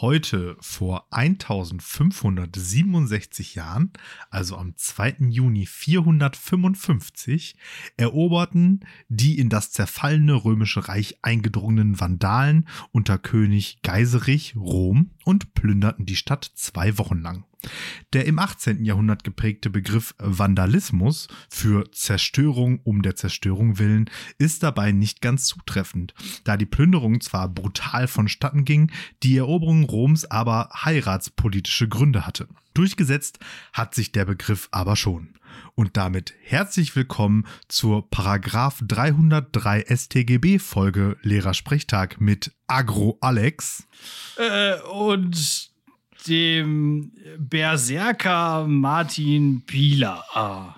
Heute vor 1567 Jahren, also am 2. Juni 455, eroberten die in das zerfallene römische Reich eingedrungenen Vandalen unter König Geiserich Rom und plünderten die Stadt zwei Wochen lang. Der im 18. Jahrhundert geprägte Begriff Vandalismus für Zerstörung um der Zerstörung willen ist dabei nicht ganz zutreffend, da die Plünderung zwar brutal vonstatten ging, die Eroberung Roms aber heiratspolitische Gründe hatte. Durchgesetzt hat sich der Begriff aber schon. Und damit herzlich willkommen zur Paragraph 303 StGB Folge Lehrersprechtag mit Agro Alex. Äh, und dem Berserker Martin Pieler. Ah.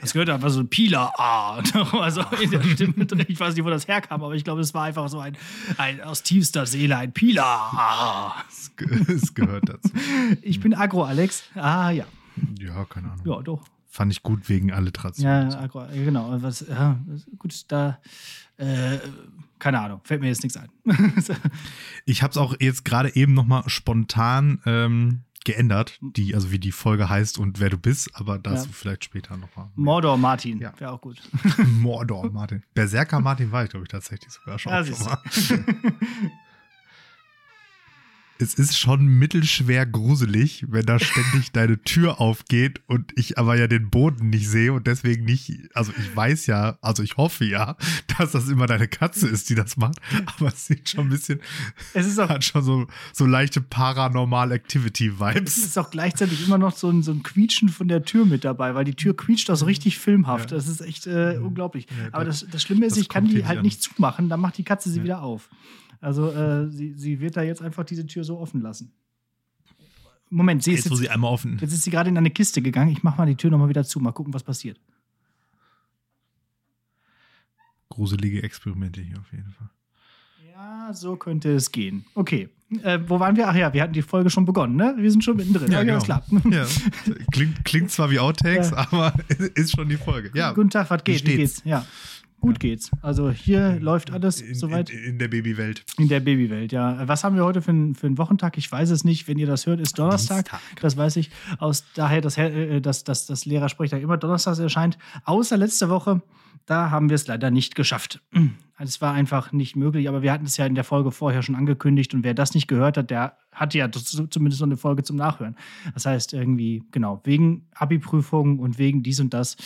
Das gehört einfach so ein Pieler A. Also in der Stimme drin. Ich weiß nicht, wo das herkam, aber ich glaube, es war einfach so ein, ein aus tiefster Seele ein Pieler A. Es gehört dazu. Ich bin Agro Alex. Ah ja. Ja, keine Ahnung. Ja, doch. Fand ich gut wegen Alliteration. Ja, Agro, genau. Was, ja, gut, da. Äh, keine Ahnung, fällt mir jetzt nichts ein. ich habe es auch jetzt gerade eben noch mal spontan ähm, geändert, die, also wie die Folge heißt und wer du bist, aber dazu ja. vielleicht später noch mal. Mordor Martin, ja. wäre auch gut. Mordor Martin. Berserker Martin war ich, glaube ich, tatsächlich sogar schon. Ja, schon mal. es ist schon mittelschwer gruselig, wenn da ständig deine Tür aufgeht und ich aber ja den Boden nicht sehe und deswegen nicht, also ich weiß ja, also ich hoffe ja, dass das immer deine Katze ist, die das macht, aber es sieht schon ein bisschen, es ist auch, hat schon so, so leichte Paranormal Activity Vibes. Es ist auch gleichzeitig immer noch so ein, so ein Quietschen von der Tür mit dabei, weil die Tür quietscht auch so richtig filmhaft. Ja. Das ist echt äh, unglaublich. Ja, aber das, das Schlimme ist, ich kann die halt nicht zumachen, dann macht die Katze sie ja. wieder auf. Also äh, sie, sie wird da jetzt einfach diese Tür so offen lassen. Moment, sie ist jetzt, sie einmal offen. Jetzt ist sie gerade in eine Kiste gegangen. Ich mache mal die Tür nochmal wieder zu. Mal gucken, was passiert. Gruselige Experimente hier auf jeden Fall. Ja, so könnte es gehen. Okay. Äh, wo waren wir? Ach ja, wir hatten die Folge schon begonnen, ne? Wir sind schon mittendrin. Ja, ja genau. klar. Ja. Klingt, klingt zwar wie Outtakes, ja. aber ist schon die Folge. Ja. Guten Tag, was geht? Wie, wie geht's? Ja. Gut ja. geht's. Also hier läuft alles in, soweit. In, in, der Babywelt. In der Babywelt, ja. Was haben wir heute für, ein, für einen Wochentag? Ich weiß es nicht. Wenn ihr das hört, ist Donnerstag. Dienstag. Das weiß ich. Aus daher, dass äh, das, das, das Lehrersprechtag immer Donnerstags erscheint. Außer letzte Woche, da haben wir es leider nicht geschafft. Es war einfach nicht möglich, aber wir hatten es ja in der Folge vorher schon angekündigt und wer das nicht gehört hat, der hatte ja zumindest noch eine Folge zum Nachhören. Das heißt irgendwie, genau, wegen Abi-Prüfungen und wegen dies und das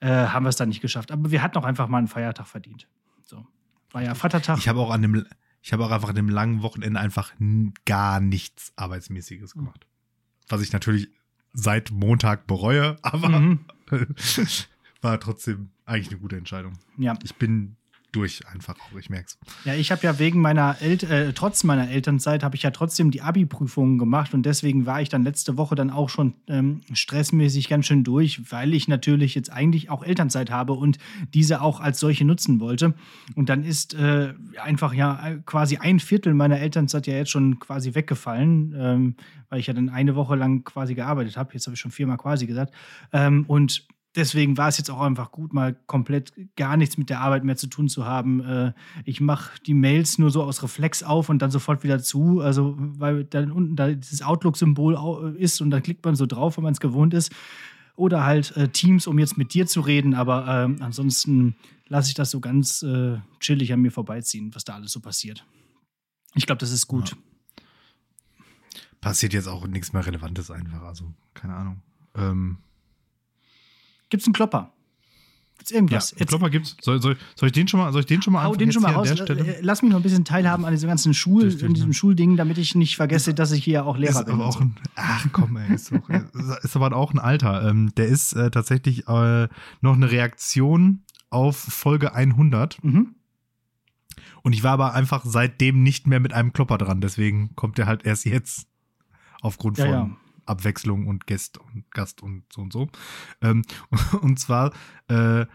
äh, haben wir es dann nicht geschafft. Aber wir hatten auch einfach mal einen Feiertag verdient. So. War ja Vatertag. Ich habe auch an dem, ich habe auch einfach an dem langen Wochenende einfach gar nichts Arbeitsmäßiges hm. gemacht. Was ich natürlich seit Montag bereue, aber mhm. war trotzdem eigentlich eine gute Entscheidung. Ja. Ich bin durch einfach auch, ich merke es. Ja, ich habe ja wegen meiner El äh, trotz meiner Elternzeit habe ich ja trotzdem die Abi-Prüfungen gemacht und deswegen war ich dann letzte Woche dann auch schon ähm, stressmäßig ganz schön durch, weil ich natürlich jetzt eigentlich auch Elternzeit habe und diese auch als solche nutzen wollte. Und dann ist äh, einfach ja quasi ein Viertel meiner Elternzeit ja jetzt schon quasi weggefallen, ähm, weil ich ja dann eine Woche lang quasi gearbeitet habe. Jetzt habe ich schon viermal quasi gesagt. Ähm, und deswegen war es jetzt auch einfach gut, mal komplett gar nichts mit der Arbeit mehr zu tun zu haben. Äh, ich mache die Mails nur so aus Reflex auf und dann sofort wieder zu. Also, weil dann unten da dieses Outlook-Symbol ist und dann klickt man so drauf, wenn man es gewohnt ist. Oder halt äh, Teams, um jetzt mit dir zu reden. Aber äh, ansonsten lasse ich das so ganz äh, chillig an mir vorbeiziehen, was da alles so passiert. Ich glaube, das ist gut. Ja. Passiert jetzt auch nichts mehr Relevantes einfach. Also, keine Ahnung. Ähm Gibt es einen Klopper? Gibt's irgendwas? Ja, Klopper gibt's. Soll, soll, soll ich den schon mal, soll ich den schon mal Hau den schon mal raus. Äh, lass mich noch ein bisschen teilhaben an diesem ganzen Schul, in diesem Schulding, damit ich nicht vergesse, dass ich hier auch Lehrer ist bin. Aber auch ein, ach komm, ey, ist, auch, ist aber auch ein Alter. Ähm, der ist äh, tatsächlich äh, noch eine Reaktion auf Folge 100. Mhm. Und ich war aber einfach seitdem nicht mehr mit einem Klopper dran. Deswegen kommt der halt erst jetzt. Aufgrund ja, von ja. Abwechslung und Gast und Gast und so und so. Ähm, und zwar äh,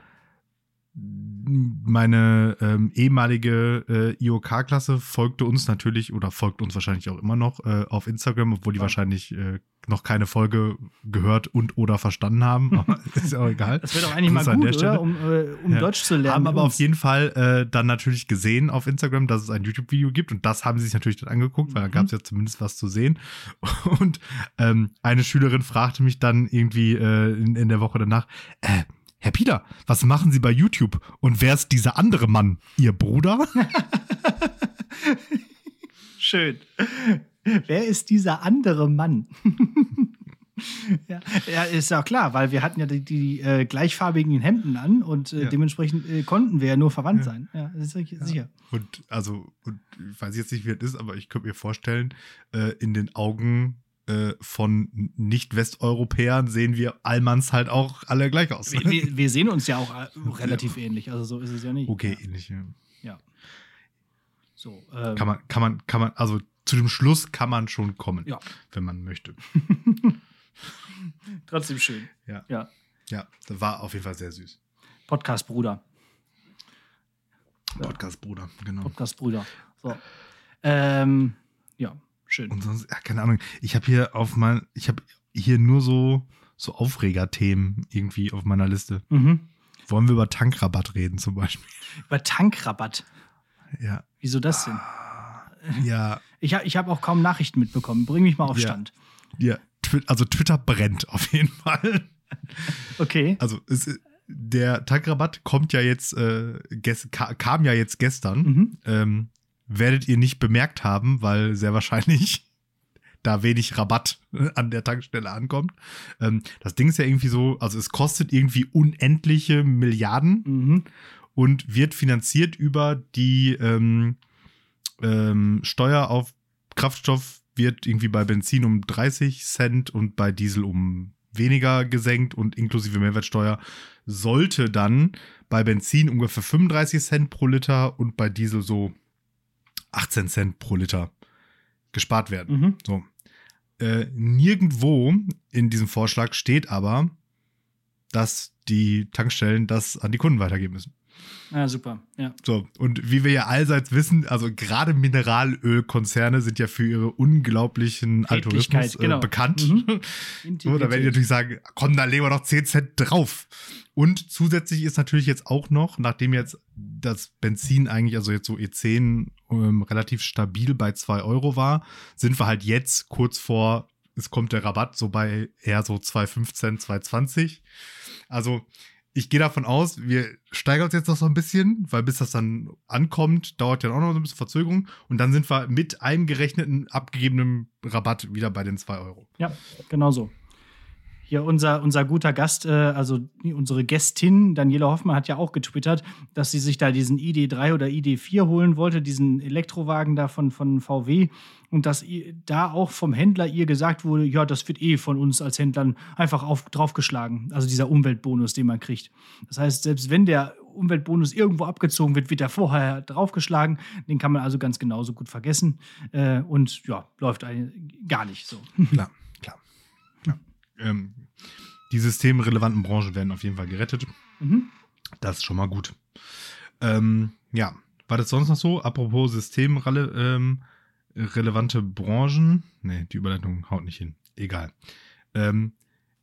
meine ähm, ehemalige äh, IOK-Klasse folgte uns natürlich oder folgt uns wahrscheinlich auch immer noch äh, auf Instagram, obwohl die Ja. wahrscheinlich äh, noch keine Folge gehört und oder verstanden haben. Aber ist ja auch egal. Das wäre doch eigentlich mal Das an gut, oder? Um, äh, um Ja. Deutsch zu lernen. haben aber uns. auf jeden Fall äh, dann natürlich gesehen auf Instagram, dass es ein YouTube-Video gibt und das haben sie sich natürlich dann angeguckt, weil da Mhm. gab es ja zumindest was zu sehen. Und ähm, eine Schülerin fragte mich dann irgendwie äh, in, in der Woche danach, äh, Herr Peter, was machen Sie bei YouTube? Und wer ist dieser andere Mann? Ihr Bruder? Schön. Wer ist dieser andere Mann? ja, ja, ist ja klar, weil wir hatten ja die, die äh, gleichfarbigen Hemden an und äh, Ja. dementsprechend äh, konnten wir ja nur verwandt Ja. sein. Ja, das ist sicher. Und also, und ich weiß jetzt nicht, wie das ist, aber ich könnte mir vorstellen, äh, in den Augen äh, von Nicht-Westeuropäern sehen wir Allmanns halt auch alle gleich aus. Wir, wir, wir sehen uns ja auch äh, relativ ähnlich, also so ist es ja nicht. Okay, Ja, ähnlich. Ja. ja. So, ähm, Kann man, kann man, kann man, also zu dem Schluss kann man schon kommen, Ja. wenn man möchte. trotzdem schön. Ja. Ja. Ja, das war auf jeden Fall sehr süß. Podcast-Bruder. Ja. Podcast-Bruder, genau. Podcast-Brüder. So. Ähm, ja, schön. Und sonst, ja, keine Ahnung. Ich habe hier auf mein, ich habe hier nur so, so Aufregerthemen irgendwie auf meiner Liste. Mhm. Wollen wir über Tankrabatt reden zum Beispiel? Über Tankrabatt. Ja. Wieso das denn? Ja, Ich, ich habe auch kaum Nachrichten mitbekommen. Bring mich mal auf Ja. Stand. ja. Also Twitter brennt auf jeden Fall. Okay. Also es, der Tankrabatt kommt ja jetzt, äh, kam ja jetzt gestern. Mhm. ähm, werdet ihr nicht bemerkt haben, weil sehr wahrscheinlich da wenig Rabatt an der Tankstelle ankommt. Ähm, das Ding ist ja irgendwie so, also es kostet irgendwie unendliche Milliarden Mhm. und wird finanziert über die ähm, ähm, Steuer auf Kraftstoff wird irgendwie bei Benzin um 30 Cent und bei Diesel um weniger gesenkt und inklusive Mehrwertsteuer sollte dann bei Benzin ungefähr 35 Cent pro Liter und bei Diesel so 18 Cent pro Liter gespart werden. Mhm. So. Äh, nirgendwo in diesem Vorschlag steht aber, dass die Tankstellen das an die Kunden weitergeben müssen. Ja, super. Ja. So, und wie wir ja allseits wissen, also gerade Mineralölkonzerne sind ja für ihre unglaublichen Algorithmus äh, genau. bekannt. Mhm. So, da werden die natürlich sagen, komm, da legen wir noch 10 Cent drauf. Und zusätzlich ist natürlich jetzt auch noch, nachdem jetzt das Benzin eigentlich, also jetzt so E10 ähm, relativ stabil bei 2 Euro war, sind wir halt jetzt kurz vor, es kommt der Rabatt so bei eher so 2,15, 2,20. Also ich gehe davon aus, wir steigern uns jetzt noch so ein bisschen, weil bis das dann ankommt, dauert ja auch noch so ein bisschen Verzögerung. Und dann sind wir mit einem gerechneten, abgegebenen Rabatt wieder bei den 2 Euro. Ja, genau so. Hier unser, unser guter Gast, äh, also unsere Gästin Daniela Hoffmann hat ja auch getwittert, dass sie sich da diesen ID3 oder ID4 holen wollte, diesen Elektrowagen da von, von VW und dass da auch vom Händler ihr gesagt wurde, ja, das wird eh von uns als Händlern einfach auf, draufgeschlagen. Also dieser Umweltbonus, den man kriegt. Das heißt, selbst wenn der Umweltbonus irgendwo abgezogen wird, wird er vorher draufgeschlagen. Den kann man also ganz genauso gut vergessen. Äh, und ja, läuft gar nicht so. Klar, klar. klar. Ähm, die systemrelevanten Branchen werden auf jeden Fall gerettet. Mhm. Das ist schon mal gut. Ähm, ja, war das sonst noch so? Apropos systemrelevante ähm, Branchen. Nee, die Überleitung haut nicht hin. Egal. Ähm,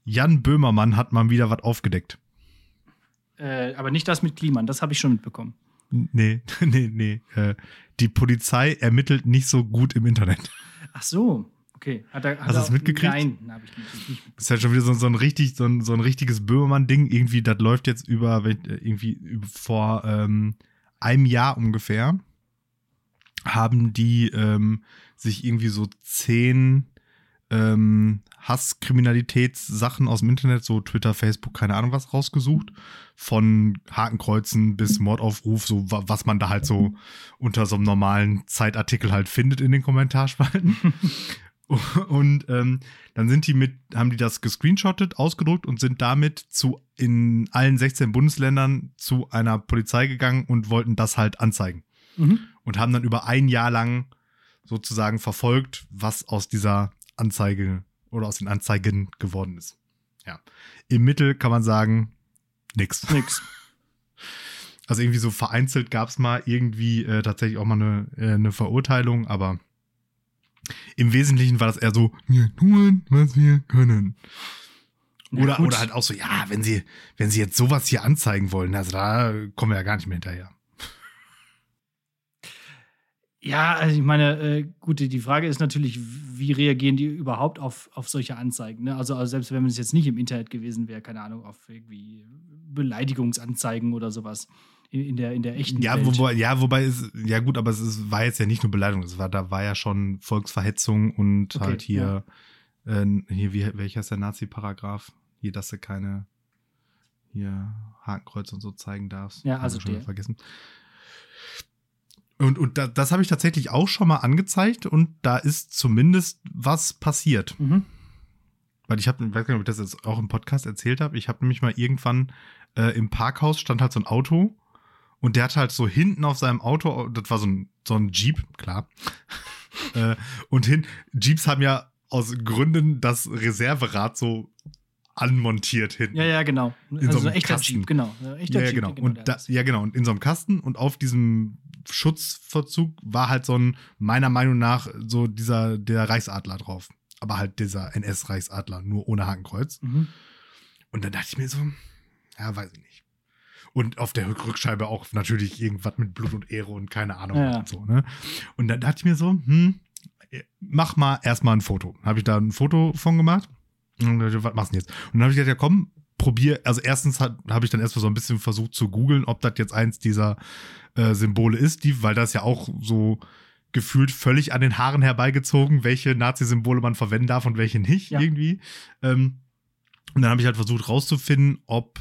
Jan Böhmermann hat mal wieder was aufgedeckt. Äh, aber nicht das mit Kliman, das habe ich schon mitbekommen. Nee, nee, nee. Äh, die Polizei ermittelt nicht so gut im Internet. Ach so, okay. Hat er, hat Hast du das mitgekriegt? Nein, habe ich nicht. Das ist halt schon wieder so, so ein richtig, so ein, so ein richtiges Böhmermann-Ding. Irgendwie, das läuft jetzt über, äh, irgendwie vor ähm, einem Jahr ungefähr, haben die ähm, sich irgendwie so zehn ähm, Hasskriminalitätssachen aus dem Internet, so Twitter, Facebook, keine Ahnung was, rausgesucht. Von Hakenkreuzen bis Mordaufruf, so wa- was man da halt so unter so einem normalen Zeitartikel halt findet in den Kommentarspalten. Und ähm, dann sind die mit, haben die das gescreenshottet, ausgedruckt und sind damit zu in allen 16 Bundesländern zu einer Polizei gegangen und wollten das halt anzeigen. Mhm. Und haben dann über ein Jahr lang sozusagen verfolgt, was aus dieser Anzeige oder aus den Anzeigen geworden ist. Ja. Im Mittel kann man sagen, nix. Nix. Also irgendwie so vereinzelt gab es mal irgendwie äh, tatsächlich auch mal eine, äh, eine Verurteilung, aber im Wesentlichen war das eher so, wir tun, was wir können. Oder, gut. oder halt auch so, ja, wenn sie, wenn sie jetzt sowas hier anzeigen wollen, also da kommen wir ja gar nicht mehr hinterher. Ja, also ich meine, äh, gut, die die Frage ist natürlich, wie reagieren die überhaupt auf, auf solche Anzeigen? Ne? Also, also selbst wenn es jetzt nicht im Internet gewesen wäre, keine Ahnung, auf irgendwie Beleidigungsanzeigen oder sowas in, in, der, in der echten Ja, Welt. wobei, ja, wobei es, ja gut, aber es ist, war jetzt ja nicht nur Beleidigung, es war, da war ja schon Volksverhetzung und Okay, halt hier, äh, hier, wie, welcher ist der Nazi-Paragraph? Hier, dass du keine, hier, Hakenkreuz und so zeigen darfst. Ja, also schon der. vergessen. Und, und da, das habe ich tatsächlich auch schon mal angezeigt und da ist zumindest was passiert. Mhm. Weil ich habe, ich weiß gar nicht, ob ich das jetzt auch im Podcast erzählt habe. Ich habe nämlich mal irgendwann äh, im Parkhaus stand halt so ein Auto und der hat halt so hinten auf seinem Auto, das war so ein, so ein Jeep, klar. äh, und hin, Jeeps haben ja aus Gründen das Reserverad so anmontiert hinten. Ja, ja, genau. In also so einem ein echter Kasten. Jeep, genau. Echter ja, ja, Jeep, genau. der Und da, ja, genau. Und in so einem Kasten und auf diesem Schutzverzug war halt so ein, meiner Meinung nach, so dieser, der Reichsadler drauf. Aber halt dieser NS-Reichsadler, nur ohne Hakenkreuz. Mhm. Und dann dachte ich mir so, ja, weiß ich nicht. Und auf der Rück- Rückscheibe auch natürlich irgendwas mit Blut und Ehre und keine Ahnung Ja. und so, ne? Und dann dachte ich mir so, hm, mach mal erstmal ein Foto. Habe ich da ein Foto von gemacht. Und dann dachte ich, was machst du denn jetzt? Und dann habe ich gesagt, ja komm, probier. Also erstens habe ich dann erstmal so ein bisschen versucht zu googeln, ob das jetzt eins dieser äh, Symbole ist, die, weil das ja auch so gefühlt völlig an den Haaren herbeigezogen, welche Nazi-Symbole man verwenden darf und welche nicht Ja. irgendwie. Ähm, und dann habe ich halt versucht rauszufinden, ob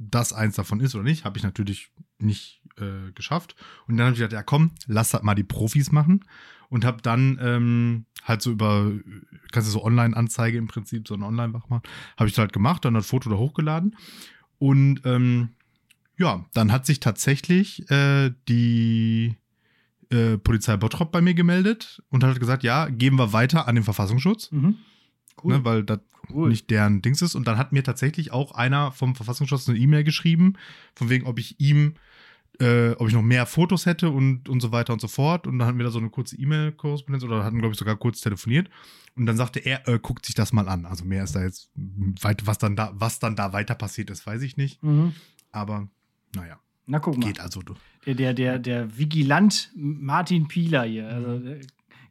das eins davon ist oder nicht. Habe ich natürlich nicht äh, geschafft. Und dann habe ich gedacht, ja komm, lass das mal die Profis machen. Und habe dann ähm, halt so über, kannst du so Online-Anzeige im Prinzip, so ein Online-Wach machen. Habe ich halt gemacht, dann das Foto da hochgeladen. Und ähm, ja, dann hat sich tatsächlich äh, die äh, Polizei Bottrop bei mir gemeldet und hat gesagt, ja, geben wir weiter an den Verfassungsschutz, Mhm. Cool. ne, weil das cool. nicht deren Dings ist. Und dann hat mir tatsächlich auch einer vom Verfassungsschutz eine E-Mail geschrieben, von wegen, ob ich ihm, äh, ob ich noch mehr Fotos hätte und, und so weiter und so fort. Und dann hatten wir da so eine kurze E-Mail-Korrespondenz oder hatten, glaube ich, sogar kurz telefoniert. Und dann sagte er, äh, guckt sich das mal an. Also mehr ist da jetzt weit, was dann da, was dann da weiter passiert ist, weiß ich nicht. Mhm. Aber naja, Na, guck mal. geht also. Du. Der, der, der, der Vigilant Martin Pieler hier. Also, der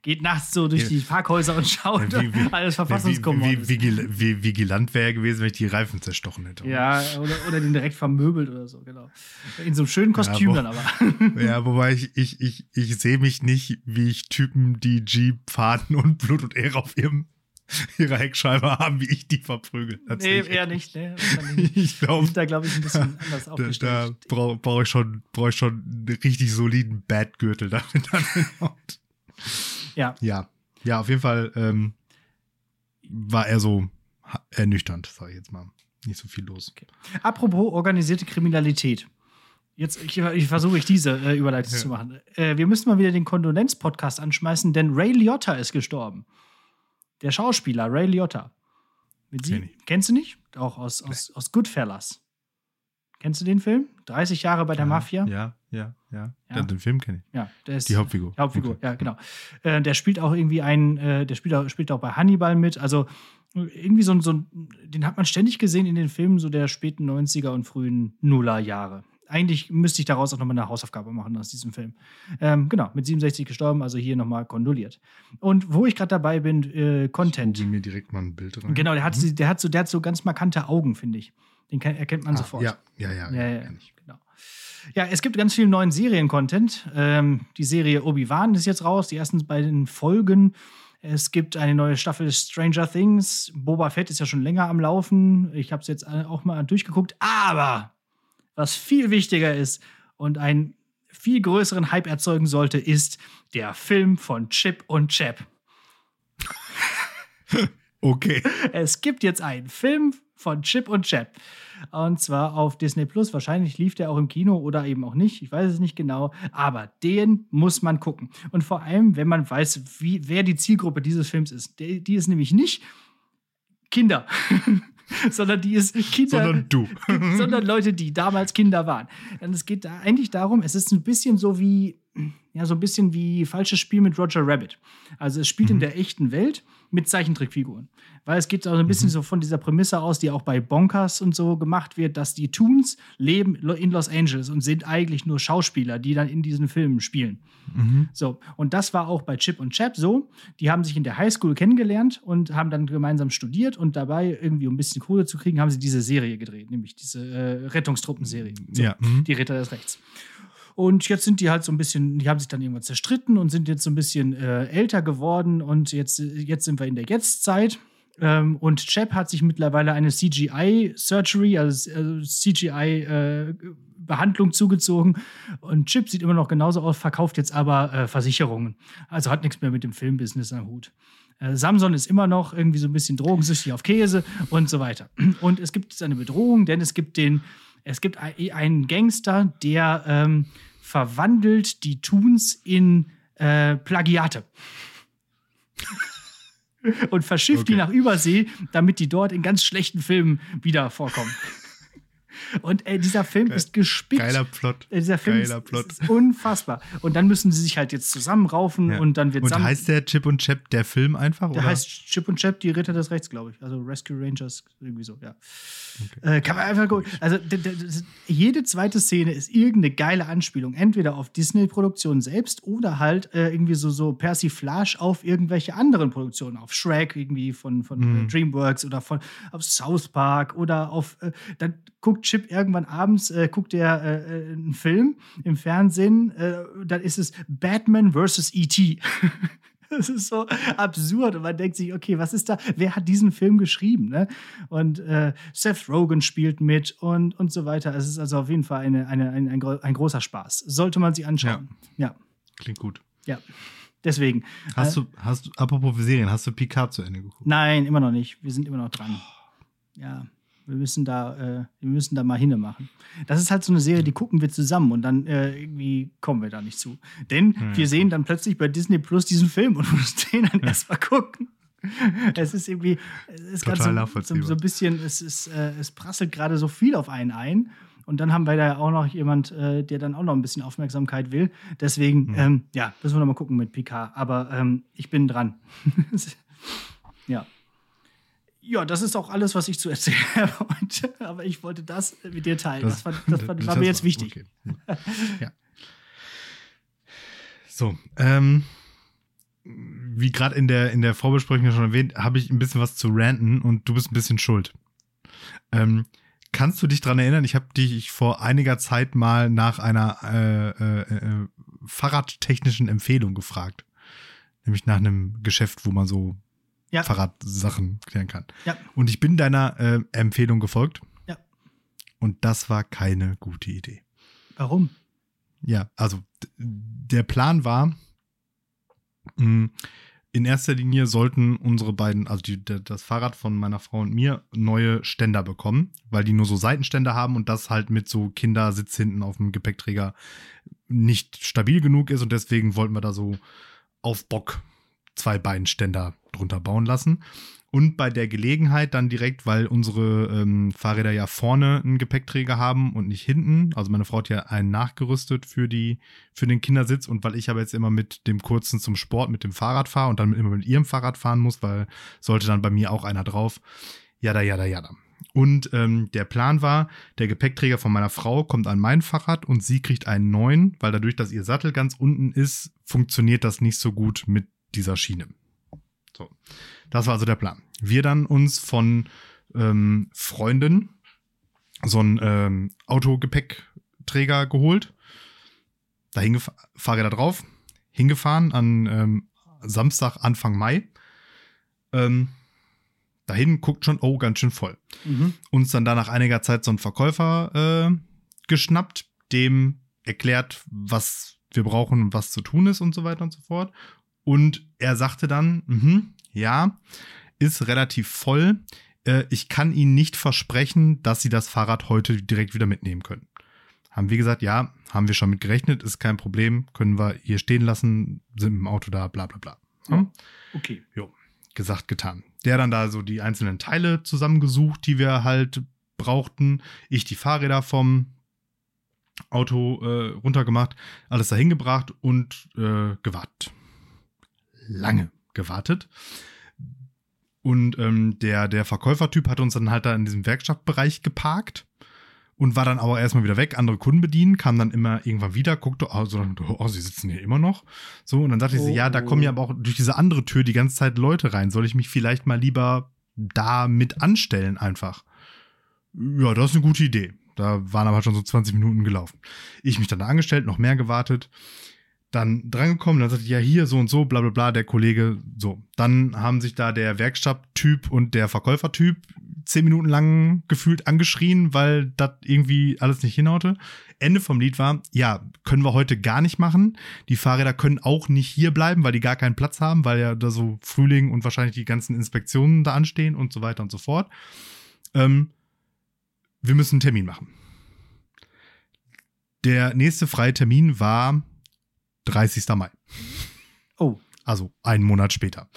geht nachts so durch Ja. die Parkhäuser und schaut Ja, wie- wie- alles Wie, Verfassungskonform wie, vigil, wie vigilant wäre er gewesen, wenn ich die Reifen zerstochen hätte. Ja, oder, oder den direkt vermöbelt oder so, genau. In so einem schönen Kostüm wo- dann aber. Ja, wobei ich, ich, ich, ich sehe mich nicht, wie ich Typen, die Jeep fahren und Blut und Ehre auf ihrem, ihrer Heckscheibe haben, wie ich die verprügeln. Das nee, eher nicht. Ne? Ich glaube, da, glaube ich, ein bisschen anders da, da aufgestellt. brauche brauch ich, schon, brauch ich schon einen richtig soliden Badgürtel damit. Ja. ja, ja, auf jeden Fall ähm, war er so ernüchternd, sage ich jetzt mal. Nicht so viel los. Apropos organisierte Kriminalität. Jetzt ich, ich versuche ich diese äh, Überleitung Ja. zu machen. Äh, wir müssen mal wieder den Kondolenz-Podcast anschmeißen, denn Ray Liotta ist gestorben. Der Schauspieler Ray Liotta. Mit sie, Kenn. Kennst du nicht? Auch aus, aus, aus Goodfellas. Kennst du den Film? 30 Jahre bei der Mafia? Ja, ja, ja. Ja. Den, Film kenne ich. Ja, der ist Die Hauptfigur. die Hauptfigur, Okay. ja, genau. Äh, der spielt auch irgendwie einen, äh, der spielt auch, spielt auch bei Hannibal mit. Also irgendwie so, ein- so den hat man ständig gesehen in den Filmen so der späten 90er und frühen Nullerjahre. Eigentlich müsste ich daraus auch nochmal eine Hausaufgabe machen aus diesem Film. Ähm, genau, mit 67 gestorben, also hier nochmal kondoliert. Und wo ich gerade dabei bin, äh, Content. Google mir direkt mal ein Bild rein. Genau, der hat, der, hat so, der hat so ganz markante Augen, finde ich. Den kann, erkennt man Ah, sofort. Ja, ja, ja. Ja, ja, ich. Ja, es gibt ganz viel neuen Serien-Content. Ähm, die Serie Obi-Wan ist jetzt raus, die ersten beiden Folgen. Es gibt eine neue Staffel Stranger Things. Boba Fett ist ja schon länger am Laufen. Ich habe es jetzt auch mal durchgeguckt. Aber was viel wichtiger ist und einen viel größeren Hype erzeugen sollte, ist der Film von Chip und Chap. Okay. Es gibt jetzt einen Film von Chip und Chap. Und zwar auf Disney Plus. Wahrscheinlich lief der auch im Kino oder eben auch nicht. Ich weiß es nicht genau. Aber den muss man gucken. Und vor allem, wenn man weiß, wie, wer die Zielgruppe dieses Films ist. Die, die ist nämlich nicht Kinder. sondern die ist Kinder. Sondern du. sondern Leute, die damals Kinder waren. Und es geht da eigentlich darum, es ist ein bisschen so wie, ja, so ein bisschen wie falsches Spiel mit Roger Rabbit. Also es spielt in Mhm. der echten Welt mit Zeichentrickfiguren. Weil es geht auch so ein Mhm. bisschen so von dieser Prämisse aus, die auch bei Bonkers und so gemacht wird, dass die Toons leben in Los Angeles und sind eigentlich nur Schauspieler, die dann in diesen Filmen spielen. Mhm. So, und das war auch bei Chip und Chap so. Die haben sich in der Highschool kennengelernt und haben dann gemeinsam studiert und dabei irgendwie, um ein bisschen Kohle zu kriegen, haben sie diese Serie gedreht, nämlich diese äh, Rettungstruppenserie. So, Ja. mhm. Die Ritter des Rechts. Und jetzt sind die halt so ein bisschen, die haben sich dann irgendwann zerstritten und sind jetzt so ein bisschen äh, älter geworden und jetzt, jetzt sind wir in der Jetztzeit. Ähm, und Chap hat sich mittlerweile eine CGI-Surgery, also, also CGI-Behandlung zugezogen. Und Chip sieht immer noch genauso aus, verkauft jetzt aber äh, Versicherungen. Also hat nichts mehr mit dem Filmbusiness am Hut. Äh, Samson ist immer noch irgendwie so ein bisschen drogensüchtig auf Käse und so weiter. Und es gibt eine Bedrohung, denn es gibt den, es gibt ein- einen Gangster, der ähm, verwandelt die Toons in äh, Plagiate. Und verschifft die Okay. nach Übersee, damit die dort in ganz schlechten Filmen wieder vorkommen. Und äh, dieser Film ist gespickt. Geiler Plot. Äh, Dieser Film Geiler ist, Plot. ist unfassbar. Und dann müssen sie sich halt jetzt zusammenraufen Ja. und dann wird Und heißt der Chip und Chap der Film einfach? der oder? heißt Chip und Chap, die Ritter des Rechts, glaube ich. Also Rescue Rangers, irgendwie so, ja. Äh, kann man einfach gucken. Also jede zweite Szene ist irgendeine geile Anspielung. Entweder auf Disney-Produktionen selbst oder halt äh, irgendwie so, so Persiflage auf irgendwelche anderen Produktionen. Auf Shrek irgendwie von, von Mhm. äh, DreamWorks oder von auf South Park oder auf. Äh, dann guckt Chip irgendwann abends, äh, guckt er äh, äh, einen Film im Fernsehen. Äh, dann ist es Batman vs. E.T. Das ist so absurd und man denkt sich, okay, was ist da? Wer hat diesen Film geschrieben? Ne? Und äh, Seth Rogen spielt mit und, und so weiter. Es ist also auf jeden Fall eine, eine, ein, ein, ein großer Spaß. Sollte man sich anschauen. Ja, Klingt gut. ja. Deswegen. Hast Äh, du, hast du, apropos Serien, hast du Picard zu Ende geguckt? Nein, immer noch nicht. Wir sind immer noch dran. Ja, wir müssen da, äh, wir müssen da mal hinne machen. Das ist halt so eine Serie, die gucken wir zusammen und dann äh, irgendwie kommen wir da nicht zu. Denn Hm. wir sehen dann plötzlich bei Disney Plus diesen Film und müssen den dann erstmal gucken. Es ist irgendwie, es ist ganz so, so, so ein bisschen, es ist, äh, es prasselt gerade so viel auf einen ein. Und dann haben wir da auch noch jemand, äh, der dann auch noch ein bisschen Aufmerksamkeit will. Deswegen, Hm. ähm, ja, müssen wir noch mal gucken mit Picard. Aber ähm, ich bin dran. ja. Ja, das ist auch alles, was ich zu erzählen wollte. Aber ich wollte das mit dir teilen. Das, war, das, war, war mir jetzt wichtig. Okay. ja. So, ähm, wie gerade in der, in der Vorbesprechung schon erwähnt, habe ich ein bisschen was zu ranten und du bist ein bisschen schuld. Ähm, kannst du dich daran erinnern? Ich habe dich vor einiger Zeit mal nach einer äh, äh, äh, fahrradtechnischen Empfehlung gefragt. Nämlich nach einem Geschäft, wo man so Ja. Fahrradsachen klären kann. Ja. Und ich bin deiner äh, Empfehlung gefolgt. Ja. Und das war keine gute Idee. Warum? Ja, also der Plan war, mh, in erster Linie sollten unsere beiden, also die, das Fahrrad von meiner Frau und mir, neue Ständer bekommen, weil die nur so Seitenständer haben und das halt mit so Kindersitz hinten auf dem Gepäckträger nicht stabil genug ist und deswegen wollten wir da so auf Bock zwei Beinständer drunter bauen lassen. Und bei der Gelegenheit dann direkt, weil unsere ähm, Fahrräder ja vorne einen Gepäckträger haben und nicht hinten. Also meine Frau hat ja einen nachgerüstet für die, für den Kindersitz und weil ich aber jetzt immer mit dem kurzen zum Sport mit dem Fahrrad fahre und dann immer mit ihrem Fahrrad fahren muss, weil sollte dann bei mir auch einer drauf. Jada, jada, jada. Und ähm, der Plan war, der Gepäckträger von meiner Frau kommt an mein Fahrrad und sie kriegt einen neuen, weil dadurch, dass ihr Sattel ganz unten ist, funktioniert das nicht so gut mit dieser Schiene. So, das war also der Plan. Wir dann uns von ähm, Freunden so einen ähm, Autogepäckträger geholt, da hingef- Fahrräder drauf, hingefahren an ähm, Samstag, Anfang Mai. Ähm, dahin guckt schon, oh, ganz schön voll Mhm. uns dann da nach einiger Zeit so einen Verkäufer äh, geschnappt, dem erklärt, was wir brauchen was zu tun ist und so weiter und so fort. Und er sagte dann, mhm, ja, ist relativ voll. Äh, ich kann Ihnen nicht versprechen, dass Sie das Fahrrad heute direkt wieder mitnehmen können. Haben wir gesagt, ja, haben wir schon mit gerechnet, ist kein Problem, können wir hier stehen lassen, sind im Auto da, bla bla bla. Ja. Okay. Jo. gesagt, getan. Der dann da so die einzelnen Teile zusammengesucht, die wir halt brauchten. Ich die Fahrräder vom Auto äh, runtergemacht, alles dahin gebracht und äh, gewartet. Lange gewartet. Und ähm, der, der Verkäufertyp hat uns dann halt da in diesem Werkstattbereich geparkt und war dann aber erstmal wieder weg, andere Kunden bedienen, kam dann immer irgendwann wieder, guckte, also, oh, sie sitzen hier immer noch. So, und dann sagte oh. sie, ja, da kommen ja aber auch durch diese andere Tür die ganze Zeit Leute rein. Soll ich mich vielleicht mal lieber da mit anstellen einfach? Ja, das ist eine gute Idee. Da waren aber schon so 20 Minuten gelaufen. Ich mich dann da angestellt, noch mehr gewartet dann drangekommen, dann sagte ja, hier so und so, bla bla bla, der Kollege, so. Dann haben sich da der Werkstatttyp und der Verkäufertyp zehn Minuten lang gefühlt angeschrien, weil das irgendwie alles nicht hinhaute. Ende vom Lied war, ja, können wir heute gar nicht machen. Die Fahrräder können auch nicht hier bleiben, weil die gar keinen Platz haben, weil ja da so Frühling und wahrscheinlich die ganzen Inspektionen da anstehen und so weiter und so fort. Ähm, wir müssen einen Termin machen. Der nächste freie Termin war 30. Mai. Oh. Also einen Monat später.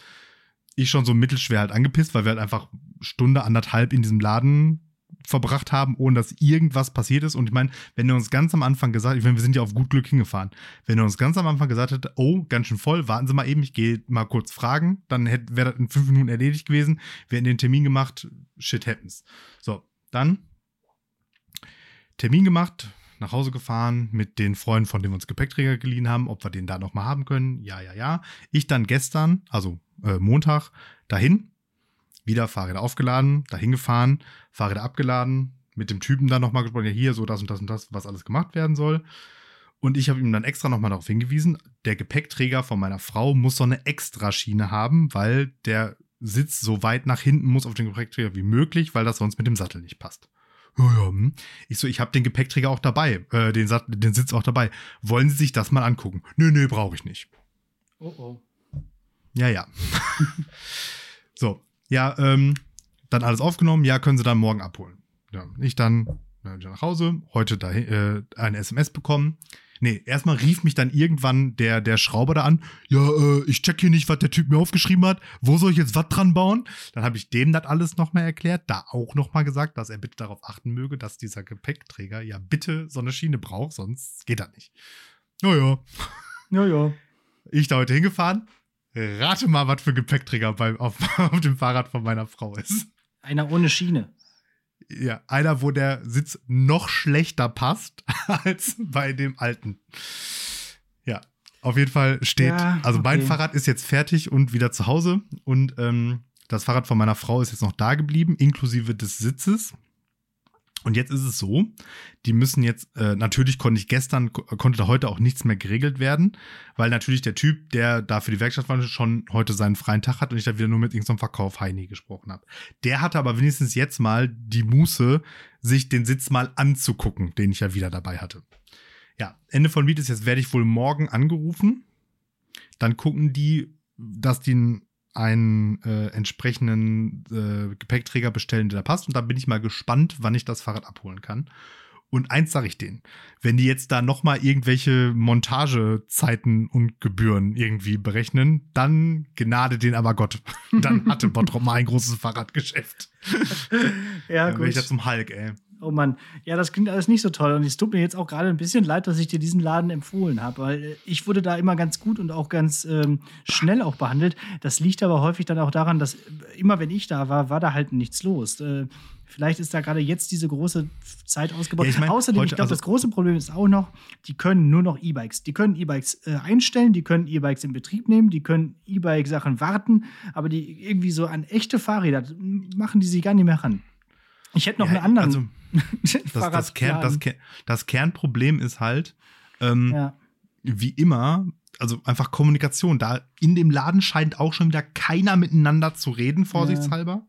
Ich schon so mittelschwer halt angepisst, weil wir halt einfach Stunde, anderthalb in diesem Laden verbracht haben, ohne dass irgendwas passiert ist. Und ich meine, wenn er uns ganz am Anfang gesagt, ich meine, wir sind ja auf gut Glück hingefahren, wenn er uns ganz am Anfang gesagt hätte, oh, ganz schön voll, warten Sie mal eben, ich gehe mal kurz fragen, dann wäre das in fünf Minuten erledigt gewesen. Wir hätten den Termin gemacht, shit happens. So, dann Termin gemacht, nach Hause gefahren mit den Freunden, von denen wir uns Gepäckträger geliehen haben, ob wir den da nochmal haben können. Ja, ja, ja. Ich dann gestern, also äh, Montag, dahin, wieder Fahrräder aufgeladen, dahin gefahren, Fahrräder abgeladen, mit dem Typen dann nochmal gesprochen, ja, hier, so das und das und das, was alles gemacht werden soll. Und ich habe ihm dann extra nochmal darauf hingewiesen, der Gepäckträger von meiner Frau muss so eine Extraschiene haben, weil der Sitz so weit nach hinten muss auf den Gepäckträger wie möglich, weil das sonst mit dem Sattel nicht passt. Ja, ja. Hm. Ich so, ich habe den Gepäckträger auch dabei, äh, den, den Sitz auch dabei. Wollen Sie sich das mal angucken? Nö, nö, brauche ich nicht. Oh oh. Ja, ja. so, ja, ähm, dann alles aufgenommen. Ja, können Sie dann morgen abholen. Ja, ich dann äh, nach Hause, heute da, äh, eine SMS bekommen. Nee, erstmal rief mich dann irgendwann der, der Schrauber da an. Ja, äh, ich check hier nicht, was der Typ mir aufgeschrieben hat. Wo soll ich jetzt was dran bauen? Dann habe ich dem das alles nochmal erklärt, da auch nochmal gesagt, dass er bitte darauf achten möge, dass dieser Gepäckträger ja bitte so eine Schiene braucht, sonst geht das nicht. Naja. Ja, ja. Ich da heute hingefahren. Rate mal, was für Gepäckträger bei, auf, auf dem Fahrrad von meiner Frau ist. Einer ohne Schiene. Ja, einer, wo der Sitz noch schlechter passt als bei dem alten. Ja, auf jeden Fall steht, ja, also okay. mein Fahrrad ist jetzt fertig und wieder zu Hause und ähm, das Fahrrad von meiner Frau ist jetzt noch da geblieben, inklusive des Sitzes. Und jetzt ist es so, die müssen jetzt, äh, natürlich konnte ich gestern, konnte da heute auch nichts mehr geregelt werden, weil natürlich der Typ, der da für die Werkstatt war, schon heute seinen freien Tag hat und ich da wieder nur mit irgendeinem Verkauf Heini gesprochen habe. Der hatte aber wenigstens jetzt mal die Muße, sich den Sitz mal anzugucken, den ich ja wieder dabei hatte. Ja, Ende von Lied ist jetzt, werde ich wohl morgen angerufen. Dann gucken die, dass die einen äh, entsprechenden äh, Gepäckträger bestellen, der da passt. Und da bin ich mal gespannt, wann ich das Fahrrad abholen kann. Und eins sage ich denen, wenn die jetzt da nochmal irgendwelche Montagezeiten und Gebühren irgendwie berechnen, dann gnade den aber Gott. dann hatte Bottrop mal ein großes Fahrradgeschäft. ja, dann gut. ich ja zum Hulk, ey. Oh Mann, ja, das klingt alles nicht so toll. Und es tut mir jetzt auch gerade ein bisschen leid, dass ich dir diesen Laden empfohlen habe, weil äh, ich wurde da immer ganz gut und auch ganz ähm, schnell auch behandelt. Das liegt aber häufig dann auch daran, dass äh, immer wenn ich da war, war da halt nichts los. Äh, vielleicht ist da gerade jetzt diese große Zeit ausgebaut. Ja, ich mein, Außerdem, heute, ich glaube, also das große Problem ist auch noch, die können nur noch E-Bikes. Die können E-Bikes äh, einstellen, die können E-Bikes in Betrieb nehmen, die können E-Bike-Sachen warten, aber die irgendwie so an echte Fahrräder machen die sich gar nicht mehr ran. Ich hätte noch ja, einen anderen. Also das, das, Kern, das, das, Kernproblem ist halt, ähm, ja. wie immer, also einfach Kommunikation. Da in dem Laden scheint auch schon wieder keiner miteinander zu reden, vorsichtshalber.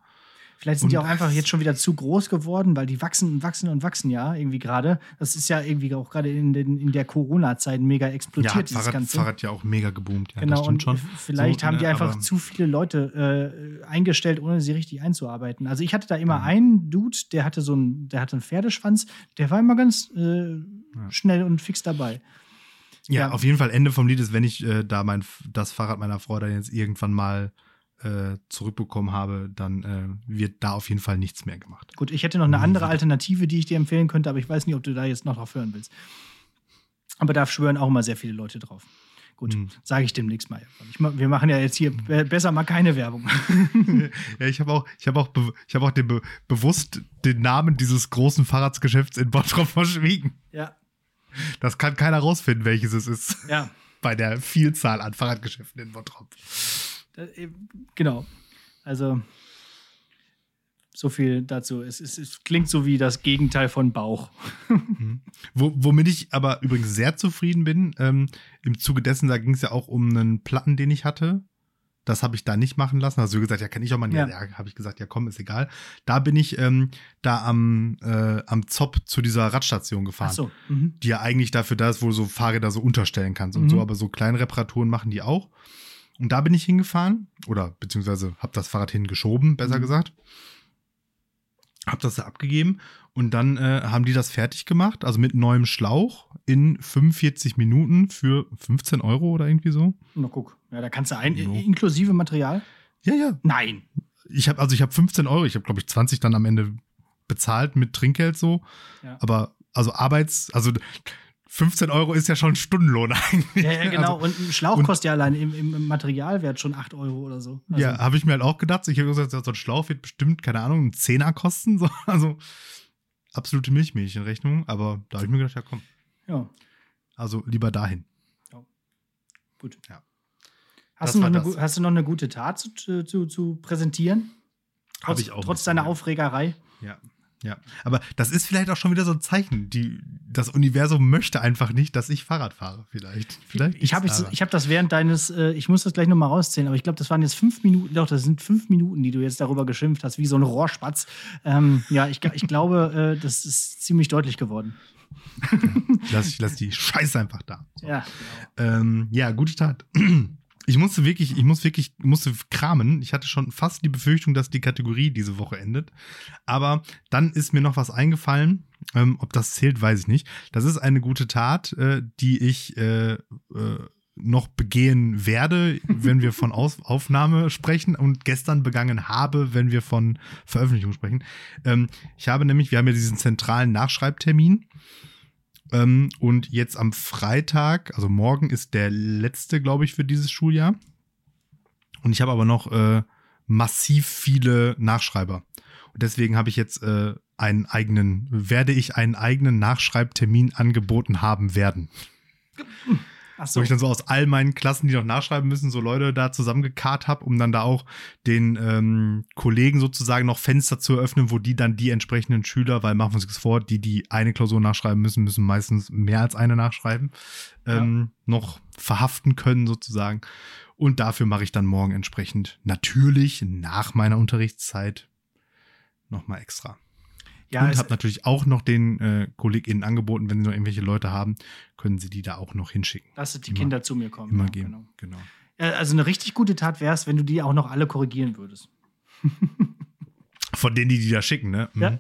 Vielleicht sind und die auch einfach jetzt schon wieder zu groß geworden, weil die wachsen und wachsen und wachsen ja irgendwie gerade. Das ist ja irgendwie auch gerade in, in der Corona-Zeit mega explodiert, ja, dieses Fahrrad, Ganze. Fahrrad ja auch mega geboomt. Ja, genau, und schon. vielleicht so, haben die ne, einfach zu viele Leute äh, eingestellt, ohne sie richtig einzuarbeiten. Also ich hatte da immer mhm. einen Dude, der hatte so einen, der hatte einen Pferdeschwanz, der war immer ganz äh, ja. schnell und fix dabei. Ja, ja, auf jeden Fall Ende vom Lied ist, wenn ich äh, da mein das Fahrrad meiner Frau dann jetzt irgendwann mal äh, zurückbekommen habe, dann äh, wird da auf jeden Fall nichts mehr gemacht. Gut, ich hätte noch eine andere Alternative, die ich dir empfehlen könnte, aber ich weiß nicht, ob du da jetzt noch drauf hören willst. Aber da schwören auch immer sehr viele Leute drauf. Gut, Hm. sage ich demnächst mal. Ich, wir machen ja jetzt hier be besser mal keine Werbung. ja, ich habe auch, ich habe auch, ich habe auch den be bewusst den Namen dieses großen Fahrradsgeschäfts in Bottrop verschwiegen. ja, Das kann keiner rausfinden, welches es ist. ja. Bei der Vielzahl an Fahrradgeschäften in Bottrop. Äh, genau. Also, so viel dazu. Es, es, es klingt so wie das Gegenteil von Bauch. Wo, womit ich aber übrigens sehr zufrieden bin, ähm, im Zuge dessen, da ging es ja auch um einen Platten, den ich hatte. Das habe ich da nicht machen lassen. Also wie gesagt, ja, kann ich auch mal. Ja, Ja. habe ich gesagt, ja komm, ist egal. Da bin ich ähm, da am, äh, am Zopp zu dieser Radstation gefahren. Ach so. Mhm. Die ja eigentlich dafür da ist, wo du so Fahrräder so unterstellen kannst und Mhm. so, aber so kleine Reparaturen machen die auch. Und da bin ich hingefahren, oder beziehungsweise habe das Fahrrad hingeschoben, besser Mhm. gesagt. Hab das da abgegeben und dann äh, haben die das fertig gemacht, also mit neuem Schlauch in 45 Minuten für 15 Euro oder irgendwie so. Na guck. Ja, da kannst du ein, Jo. inklusive Material? Ja, ja. Nein. Ich habe also ich habe 15 Euro, ich habe glaube ich 20 dann am Ende bezahlt mit Trinkgeld so, Ja. aber also Arbeits, also 15 Euro ist ja schon Stundenlohn eigentlich. Ja, ja, genau. Also, und ein Schlauch und- kostet ja allein im, im Materialwert schon 8 Euro oder so. Also, ja, habe ich mir halt auch gedacht. Ich habe gesagt, so ein Schlauch wird bestimmt, keine Ahnung, einen Zehner kosten. So. Also absolute Milchmädchenrechnung. Aber da habe ich mir gedacht, ja komm, ja, also lieber dahin. gut. Ja. Hast, du eine, hast du noch eine gute Tat zu, zu, zu präsentieren? Habe Trotz, ich auch. trotz deiner ja. Aufregerei? Ja. Ja, aber das ist vielleicht auch schon wieder so ein Zeichen. Die, das Universum möchte einfach nicht, dass ich Fahrrad fahre. Vielleicht. vielleicht Ich habe ich, hab das während deines, äh, ich muss das gleich nochmal rauszählen, aber ich glaube, das waren jetzt fünf Minuten, doch, das sind fünf Minuten, die du jetzt darüber geschimpft hast, wie so ein Rohrspatz. Ähm, ja, ich, ich glaube, äh, das ist ziemlich deutlich geworden. lass, ich lass die Scheiße einfach da. So. Ja, Ähm, ja, gute Tat. Ich musste wirklich, ich muss wirklich, musste kramen. Ich hatte schon fast die Befürchtung, dass die Kategorie diese Woche endet. Aber dann ist mir noch was eingefallen. Ähm, ob das zählt, weiß ich nicht. Das ist eine gute Tat, äh, die ich äh, äh, noch begehen werde, wenn wir von Aus Aufnahme sprechen und gestern begangen habe, wenn wir von Veröffentlichung sprechen. Ähm, ich habe nämlich, wir haben ja diesen zentralen Nachschreibtermin. Ähm, und jetzt am Freitag, also morgen ist der letzte, glaube ich, für dieses Schuljahr. Und ich habe aber noch äh, massiv viele Nachschreiber. Und deswegen habe ich jetzt äh, einen eigenen, werde ich einen eigenen Nachschreibtermin angeboten haben werden. Ach Wo so. ich dann so aus all meinen Klassen, die noch nachschreiben müssen, so Leute da zusammengekarrt habe, um dann da auch den ähm, Kollegen sozusagen noch Fenster zu eröffnen, wo die dann die entsprechenden Schüler, weil machen wir uns das vor, die, die eine Klausur nachschreiben müssen, müssen meistens mehr als eine nachschreiben, ähm, noch verhaften können sozusagen. Und dafür mache ich dann morgen entsprechend natürlich nach meiner Unterrichtszeit nochmal extra. Ja, und habe natürlich auch noch den äh, KollegInnen angeboten, wenn sie noch irgendwelche Leute haben, können sie die da auch noch hinschicken. dass die immer- Kinder zu mir kommen. Immer ja, geben. Genau. Genau. Ja, Also eine richtig gute Tat wäre es, wenn du die auch noch alle korrigieren würdest. Von denen, die die da schicken, ne? Mhm. Ja.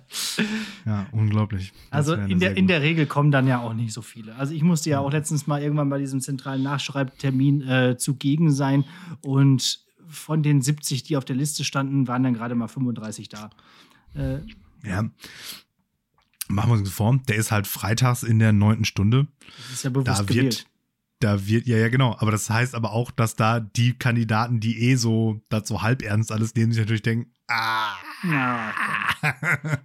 Ja, unglaublich. Das Also in der, in der Regel kommen dann ja auch nicht so viele. Also ich musste ja auch letztens mal irgendwann bei diesem zentralen Nachschreibtermin äh, zugegen sein und von den 70, die auf der Liste standen, waren dann gerade mal 35 da. Äh, Ja. Machen wir uns vor, der ist halt freitags in der neunten Stunde. das ist ja bewusst Da gewählt. wird, da wird, ja, ja, genau. Aber das heißt aber auch, dass da die Kandidaten, die eh so, so halb ernst alles nehmen, sich natürlich denken, ah, Ja,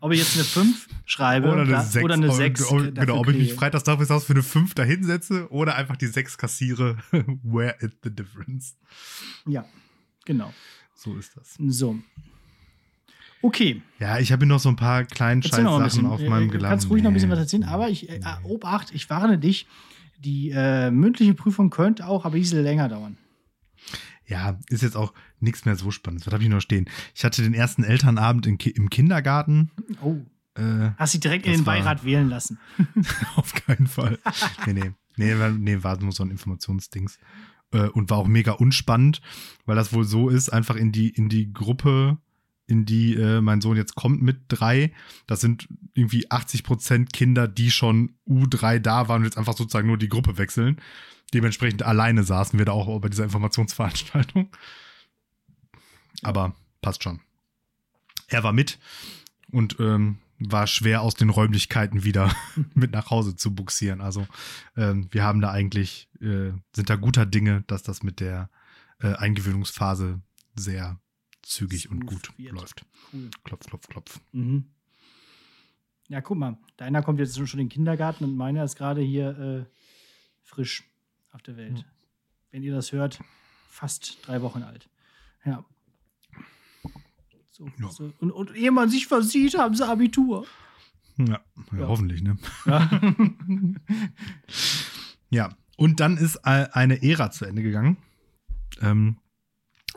ob ich jetzt eine 5 schreibe oder eine da- 6. oder eine 6. Oh, genau, ob ich mich freitags nachmittags für eine 5 da hinsetze oder einfach die 6 kassiere. Where is the difference? Ja, genau. So ist das. So. Okay, Ja, ich habe hier noch so ein paar ein Scheißsachen auf Äh, meinem Du Gelang. kannst ruhig noch ein bisschen was erzählen, aber ich, äh, Obacht, ich warne dich, die äh, mündliche Prüfung könnte auch aber ein bisschen länger dauern. Ja, ist jetzt auch nichts mehr so spannend. Was habe ich noch stehen? Ich hatte den ersten Elternabend im, Ki im Kindergarten. Oh, Äh, hast dich direkt in den war- Beirat wählen lassen. auf keinen Fall. nee, nee. Nee, war, nee, war nur so ein Informationsdings. Äh, und war auch mega unspannend, weil das wohl so ist, einfach in die, in die Gruppe, in die äh, mein Sohn jetzt kommt mit drei. Das sind irgendwie 80 Prozent Kinder, die schon U3 da waren und jetzt einfach sozusagen nur die Gruppe wechseln. Dementsprechend alleine saßen wir da auch bei dieser Informationsveranstaltung. Aber passt schon. Er war mit und ähm, war schwer aus den Räumlichkeiten wieder mit nach Hause zu buxieren. Also ähm, wir haben da eigentlich, äh, sind da guter Dinge, dass das mit der äh, Eingewöhnungsphase sehr zügig und gut wird. läuft. Cool. Klopf, klopf, klopf. Mhm. Ja, guck mal. Deiner kommt jetzt schon in den Kindergarten und meiner ist gerade hier äh, frisch auf der Welt. Wenn ihr das hört, fast drei Wochen alt. Ja. So, Ja. so. Und, und ehe man sich versieht, haben sie Abitur. Ja, ja, Ja. hoffentlich, ne? Ja. Ja, und dann ist eine Ära zu Ende gegangen. Ähm,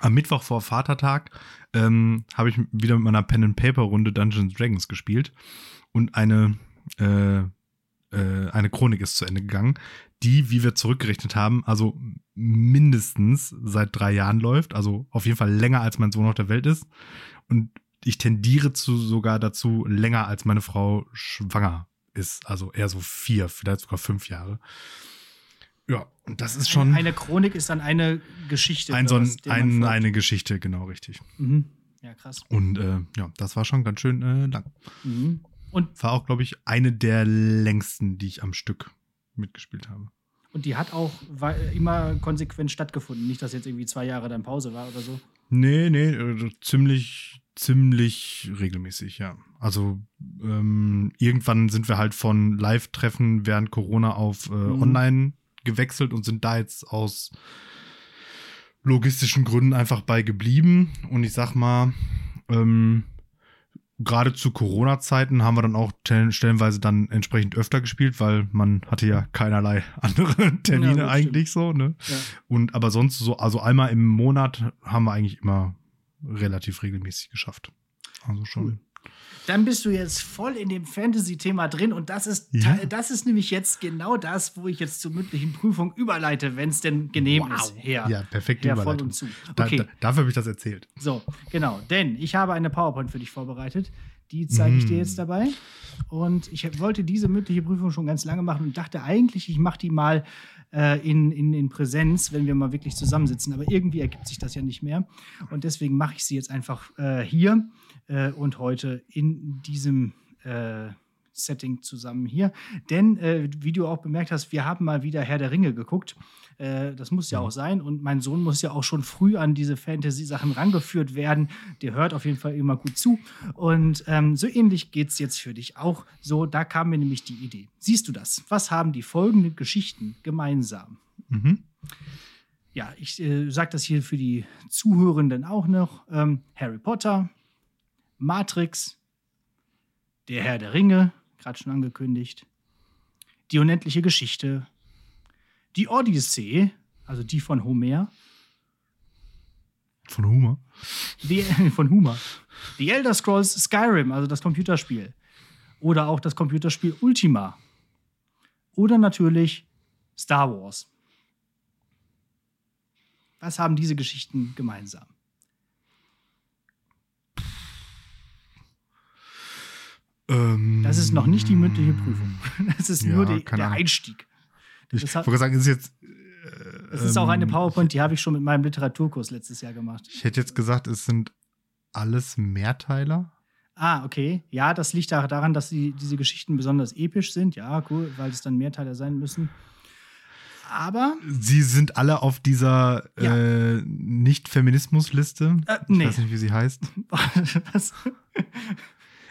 am Mittwoch vor Vatertag ähm, habe ich wieder mit meiner Pen and Paper Runde Dungeons Dragons gespielt und eine äh, äh, eine Chronik ist zu Ende gegangen, die, wie wir zurückgerechnet haben, also mindestens seit drei Jahren läuft, also auf jeden Fall länger als mein Sohn auf der Welt ist und ich tendiere zu sogar dazu länger als meine Frau schwanger ist, also eher so vier, vielleicht sogar fünf Jahre. Ja, und das ist schon Eine, Chronik ist dann eine Geschichte. ein, so ein, ein, eine Geschichte, genau richtig. Mhm. Ja, krass. Und äh, ja, das war schon ganz schön äh, lang. Mhm. Und, War auch, glaube ich, eine der längsten, die ich am Stück mitgespielt habe. und die hat auch immer konsequent stattgefunden. Nicht, dass jetzt irgendwie zwei Jahre dann Pause war oder so. Nee, nee, äh, ziemlich, ziemlich regelmäßig, ja. Also ähm, irgendwann sind wir halt von Live-Treffen während Corona auf äh, Mhm. online gewechselt und sind da jetzt aus logistischen Gründen einfach bei geblieben. Und ich sag mal, ähm, gerade zu Corona-Zeiten haben wir dann auch te- stellenweise dann entsprechend öfter gespielt, weil man hatte ja keinerlei andere Termine gut, eigentlich so, ne? Ja. Und aber sonst so, also einmal im Monat haben wir eigentlich immer relativ regelmäßig geschafft. Also schon. Cool. Dann bist du jetzt voll in dem Fantasy-Thema drin und das ist, Ja. das ist nämlich jetzt genau das, wo ich jetzt zur mündlichen Prüfung überleite, wenn es denn genehm Wow. ist. Her, Ja, perfekte her voll Überleitung. und zu. Da, Okay, da, dafür habe ich das erzählt. so, genau. Denn ich habe eine PowerPoint für dich vorbereitet. Die zeige ich dir Mm. jetzt dabei. Und ich wollte diese mündliche Prüfung schon ganz lange machen und dachte eigentlich, ich mache die mal äh, in, in, in Präsenz, wenn wir mal wirklich zusammensitzen. Aber irgendwie ergibt sich das ja nicht mehr. Und deswegen mache ich sie jetzt einfach äh, hier äh, und heute in diesem äh, Setting zusammen hier. Denn, äh, wie du auch bemerkt hast, wir haben mal wieder Herr der Ringe geguckt. Äh, das muss ja auch sein. Und mein Sohn muss ja auch schon früh an diese Fantasy-Sachen rangeführt werden. Der hört auf jeden Fall immer gut zu. Und ähm, so ähnlich geht es jetzt für dich auch. So, da kam mir nämlich die Idee. Siehst du das? Was haben die folgenden Geschichten gemeinsam? Mhm. Ja, ich äh, sage das hier für die Zuhörenden auch noch. Ähm, Harry Potter, Matrix, Der Herr der Ringe, gerade schon angekündigt, die unendliche Geschichte, die Odyssee, also die von Homer, Von Humor. die, von Homer, die Elder Scrolls Skyrim, also das Computerspiel, oder auch das Computerspiel Ultima, oder natürlich Star Wars. Was haben diese Geschichten gemeinsam? Ähm, Das ist noch nicht die mündliche Prüfung. Das ist Ja, nur die, der Ahnung. Einstieg. Ich Das wollte hat- gerade sagen, ist jetzt. Das ist auch eine ähm, PowerPoint, die habe ich schon mit meinem Literaturkurs letztes Jahr gemacht. Ich hätte jetzt gesagt, es sind alles Mehrteiler. Ah, okay. Ja, das liegt auch daran, dass die, diese Geschichten besonders episch sind. Ja, cool, weil es dann Mehrteiler sein müssen. Aber, Sie sind alle auf dieser Ja. äh, Nicht-Feminismus-Liste. Äh, Ich nee. weiß nicht, wie sie heißt. was?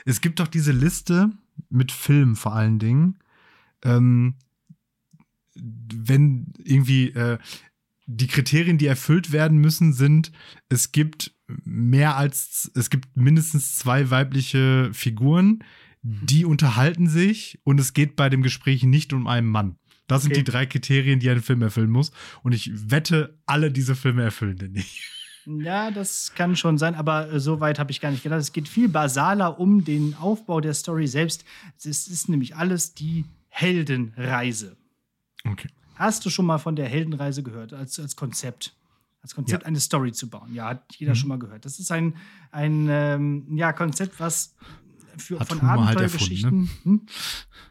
Es gibt doch diese Liste mit Filmen vor allen Dingen. Ähm, wenn irgendwie äh, die Kriterien, die erfüllt werden müssen, sind, es gibt mehr als, es gibt mindestens zwei weibliche Figuren, die unterhalten sich und es geht bei dem Gespräch nicht um einen Mann. Das sind Okay. die drei Kriterien, die ein Film erfüllen muss. Und ich wette, alle diese Filme erfüllen den nicht. Ja, das kann schon sein, aber äh, so weit habe ich gar nicht gedacht. Es geht viel basaler um den Aufbau der Story selbst. Es ist, ist nämlich alles die Heldenreise. Okay. Hast du schon mal von der Heldenreise gehört, als, als Konzept? Als Konzept Ja. eine Story zu bauen. Ja, hat jeder Mhm. schon mal gehört. Das ist ein, ein ähm, ja, Konzept, was für, Hat von halt Abenteuergeschichten. hm?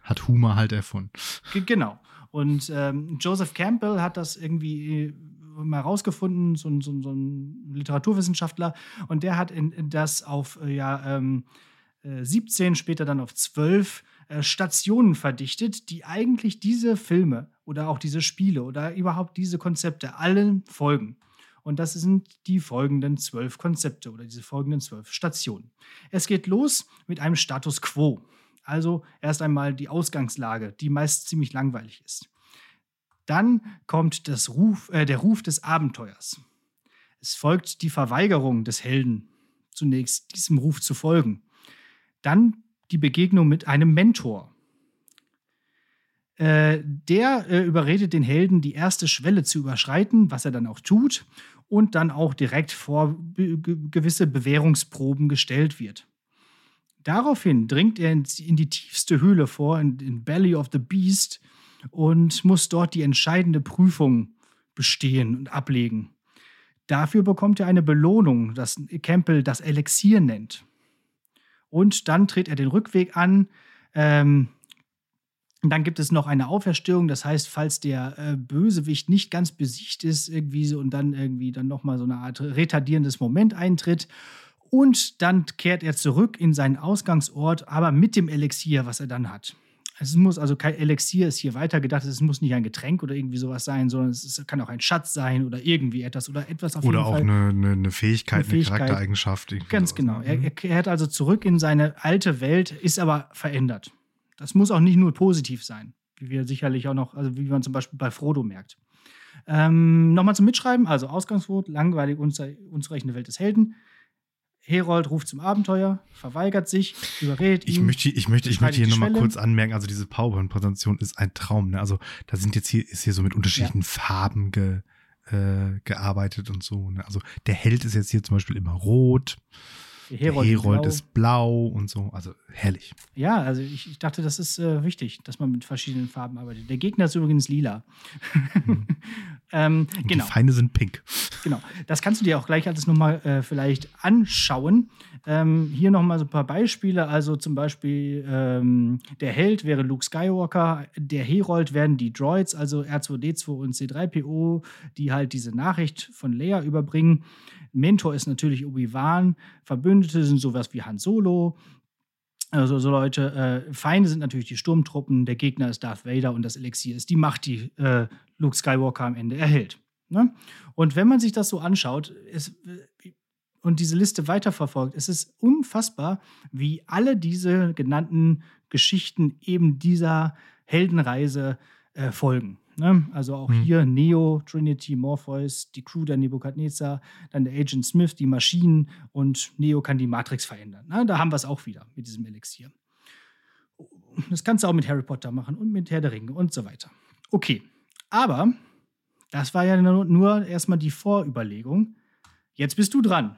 Hat Humor halt erfunden. Ge- Genau. Und ähm, Joseph Campbell hat das irgendwie, mal rausgefunden, so, ein- so, so ein Literaturwissenschaftler, und der hat in, in das auf äh, ja, ähm, äh, 17, später dann auf 12 äh, Stationen verdichtet, die eigentlich diese Filme oder auch diese Spiele oder überhaupt diese Konzepte allen folgen. Und das sind die folgenden zwölf Konzepte oder diese folgenden zwölf Stationen. Es geht los mit einem Status quo. Also erst einmal die Ausgangslage, die meist ziemlich langweilig ist. Dann kommt das Ruf, äh, der Ruf des Abenteuers. Es folgt die Verweigerung des Helden, zunächst diesem Ruf zu folgen. Dann die Begegnung mit einem Mentor. Äh, der äh, überredet den Helden, die erste Schwelle zu überschreiten, was er dann auch tut, und dann auch direkt vor be ge gewisse Bewährungsproben gestellt wird. Daraufhin dringt er in, in die tiefste Höhle vor, in, in Belly of the Beast, und muss dort die entscheidende Prüfung bestehen und ablegen. Dafür bekommt er eine Belohnung, das Campbell das Elixier nennt. Und dann tritt er den Rückweg an. Ähm, und dann gibt es noch eine Auferstehung, das heißt, falls der äh, Bösewicht nicht ganz besiegt ist, irgendwie so und dann irgendwie dann nochmal so eine Art retardierendes Moment eintritt. Und dann kehrt er zurück in seinen Ausgangsort, aber mit dem Elixier, was er dann hat. Es muss also kein Elixier ist hier weitergedacht, es muss nicht ein Getränk oder irgendwie sowas sein, sondern es ist, kann auch ein Schatz sein oder irgendwie etwas oder etwas auf Oder jeden auch Fall. eine, eine, eine Fähigkeit, Eine Fähigkeit. Charaktereigenschaft. Ganz sowas, genau. ne? Er, er kehrt also zurück in seine alte Welt, ist aber verändert. Das muss auch nicht nur positiv sein, wie wir sicherlich auch noch, also wie man zum Beispiel bei Frodo merkt. Ähm, Nochmal zum Mitschreiben, also Ausgangswort, langweilig, unzureichende Welt des Helden. Herold ruft zum Abenteuer, verweigert sich, überredet Ich ihn. möchte, ich möchte, ich möchte hier nochmal kurz anmerken, also diese PowerPoint-Präsentation ist ein Traum. Ne? Also da sind jetzt hier, ist hier so mit unterschiedlichen Farben ge, äh, gearbeitet und so. Ne? Also der Held ist jetzt hier zum Beispiel immer rot, Herold, Herold blau. ist blau und so. Also herrlich. Ja, also ich, ich dachte, das ist äh, wichtig, dass man mit verschiedenen Farben arbeitet. Der Gegner ist übrigens lila. ähm, Und genau. Die Feinde sind pink. Genau, das kannst du dir auch gleich alles nochmal äh, vielleicht anschauen. Ähm, hier nochmal so ein paar Beispiele. Also zum Beispiel ähm, der Held wäre Luke Skywalker, der Herold werden die Droids, also R2D2 und C3PO, die halt diese Nachricht von Leia überbringen. Mentor ist natürlich Obi-Wan, Verbündete sind sowas wie Han Solo. Also so Leute, äh, Feinde sind natürlich die Sturmtruppen, der Gegner ist Darth Vader und das Elixier ist die Macht, die äh, Luke Skywalker am Ende erhält. Ne? Und wenn man sich das so anschaut es, und diese Liste weiterverfolgt, es ist unfassbar, wie alle diese genannten Geschichten eben dieser Heldenreise äh, folgen. Ne? Also auch Mhm. hier Neo, Trinity, Morpheus, die Crew der Nebukadnezar, dann der Agent Smith, die Maschinen und Neo kann die Matrix verändern. Ne? Da haben wir es auch wieder mit diesem Elixier. Das kannst du auch mit Harry Potter machen und mit Herr der Ringe und so weiter. Okay, aber das war ja nur, nur erstmal die Vorüberlegung. Jetzt bist du dran.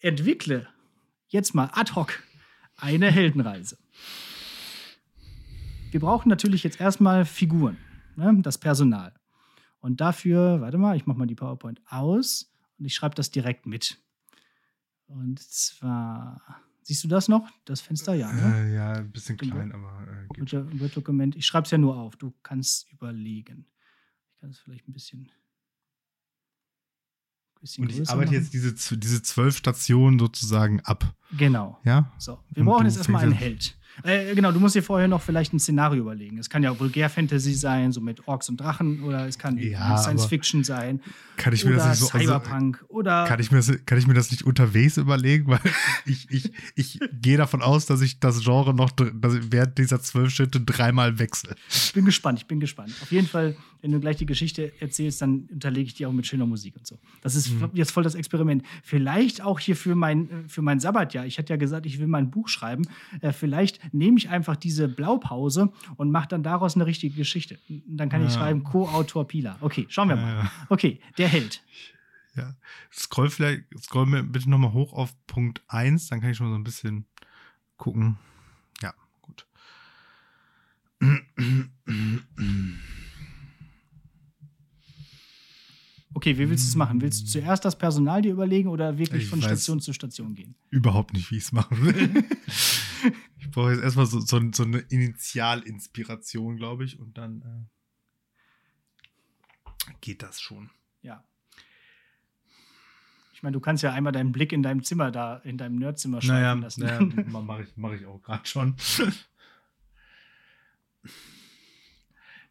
Entwickle jetzt mal ad hoc eine Heldenreise. Wir brauchen natürlich jetzt erstmal Figuren, ne? das Personal. Und dafür, warte mal, ich mache mal die PowerPoint aus und ich schreibe das direkt mit. Und zwar, siehst du das noch? Das Fenster, ja. Ne? Äh, ja, ein bisschen klein, aber äh, geht. Word- Word-Dokument. Ich schreibe es ja nur auf. Du kannst überlegen. Ich kann es vielleicht ein bisschen. Und ich arbeite machen. jetzt diese, diese zwölf Stationen sozusagen ab. Genau. Ja? So, wir Und brauchen jetzt erstmal einen Held. Äh, genau, du musst dir vorher noch vielleicht ein Szenario überlegen. Es kann ja Vulgär-Fantasy sein, so mit Orks und Drachen, oder es kann Ja, Science-Fiction sein, Kann ich mir oder das nicht so. Also, Cyberpunk, oder. kann, ich mir das, kann ich mir das nicht unterwegs überlegen? Weil ich, ich, ich gehe davon aus, dass ich das Genre noch während dieser zwölf Schritte dreimal wechsle. Ich bin gespannt, ich bin gespannt. Auf jeden Fall, wenn du gleich die Geschichte erzählst, dann unterlege ich die auch mit schöner Musik und so. Das ist Mhm. jetzt voll das Experiment. Vielleicht auch hier für mein, äh, für mein Sabbatjahr. Ich hatte ja gesagt, ich will mein Buch schreiben. Äh, vielleicht nehme ich einfach diese Blaupause und mache dann daraus eine richtige Geschichte. Dann kann ich Ja. schreiben, Co-Autor Pila. Okay, schauen wir mal. Ja. Okay, der Held. Ja. Scroll vielleicht, scroll mir bitte nochmal hoch auf Punkt 1, dann kann ich schon so ein bisschen gucken. Ja, gut. Okay, wie willst du es machen? Willst du zuerst das Personal dir überlegen oder wirklich Ich von Station zu Station gehen? Überhaupt nicht, wie ich es machen will. ich brauche jetzt erstmal so, so, so eine Initialinspiration, glaube ich, und dann. geht das schon. Ja. Ich meine, du kannst ja einmal deinen Blick in deinem Zimmer da, in deinem Nerdzimmer schreiben Naja, lassen. naja mache ich, mach ich auch gerade schon.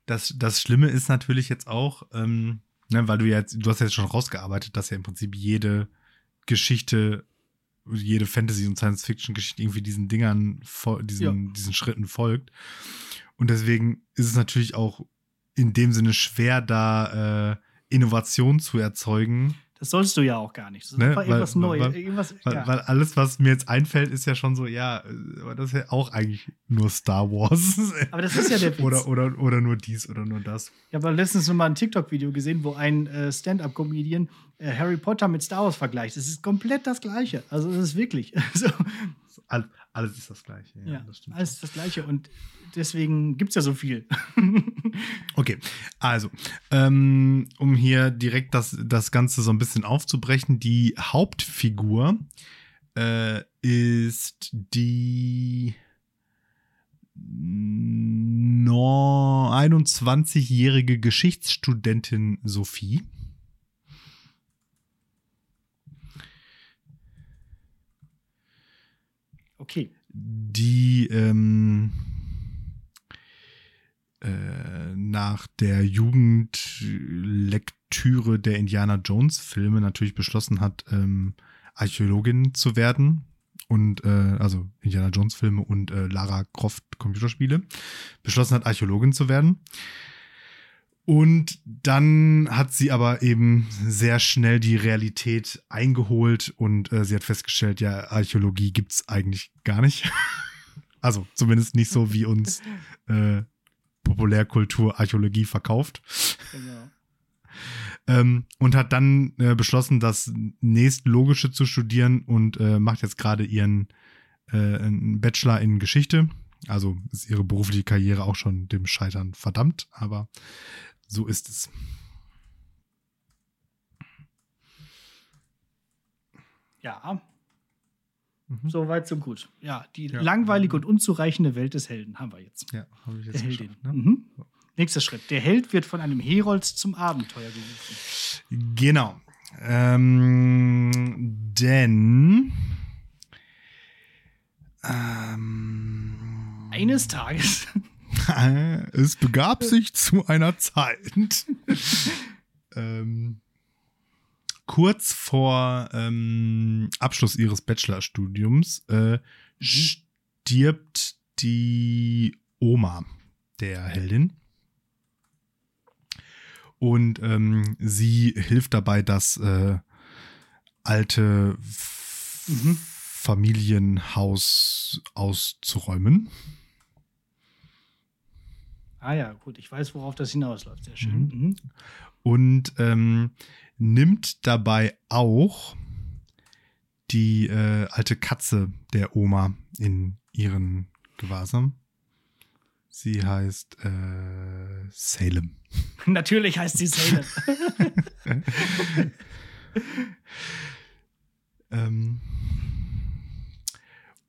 Das, das Schlimme ist natürlich jetzt auch, ähm, ne, weil du jetzt, du hast jetzt schon rausgearbeitet, dass ja im Prinzip jede Geschichte, jede Fantasy- und Science-Fiction-Geschichte irgendwie diesen Dingern, diesen, diesen Schritten folgt. Und deswegen ist es natürlich auch in dem Sinne schwer, da äh, Innovation zu erzeugen, Das sollst du ja auch gar nicht. Das ist Ne, einfach weil- irgendwas Neues. weil- irgendwas, Weil, ja. weil alles, was mir jetzt einfällt, ist ja schon so, ja, aber das ist ja auch eigentlich nur Star Wars. Aber das ist ja der Witz. oder, oder, oder nur dies oder nur das. Ich habe letztens noch mal ein TikTok-Video gesehen, wo ein äh, Stand-up-Comedian Harry Potter mit Star Wars vergleicht. Es ist komplett das Gleiche. Also es ist wirklich. so, All, alles ist das Gleiche. Ja, ja, das stimmt. alles ist das Gleiche. Und deswegen gibt es ja so viel. Okay, also, ähm, um hier direkt das, das Ganze so ein bisschen aufzubrechen, die Hauptfigur äh, ist die no 21-jährige Geschichtsstudentin Sophie. Okay. die ähm, äh, nach der Jugendlektüre der Indiana Jones Filme natürlich beschlossen hat, ähm, Archäologin zu werden. Und äh, also Indiana Jones Filme und äh, Lara Croft Computerspiele. Beschlossen hat, Archäologin zu werden. Und dann hat sie aber eben sehr schnell die Realität eingeholt und äh, sie hat festgestellt, ja, Archäologie gibt's eigentlich gar nicht. also zumindest nicht so, wie uns äh, Populärkultur Archäologie verkauft. Genau. Ähm, und hat dann äh, beschlossen, das nächstlogische zu studieren und äh, macht jetzt gerade ihren äh, Bachelor in Geschichte. Also ist ihre berufliche Karriere auch schon dem Scheitern verdammt, aber so ist es. Ja, Mhm. so weit, so gut. Ja, die Ja. langweilige und unzureichende Welt des Helden haben wir jetzt. Ja, habe ich Der jetzt Heldin. geschafft, ne? Mhm. Nächster Schritt. Der Held wird von einem Herold zum Abenteuer gerufen. Genau. Ähm, denn ähm, Eines Tages. es begab sich zu einer Zeit. ähm, kurz vor ähm, Abschluss ihres Bachelorstudiums äh, stirbt die Oma der Heldin. Und ähm, sie hilft dabei, das äh, alte Mhm. Familienhaus auszuräumen. Ah ja, gut, ich weiß, worauf das hinausläuft. Sehr schön. Mhm. und ähm, nimmt dabei auch die äh, alte Katze der Oma in ihren Gewahrsam. Sie heißt äh, Salem. Natürlich heißt sie Salem. Ähm,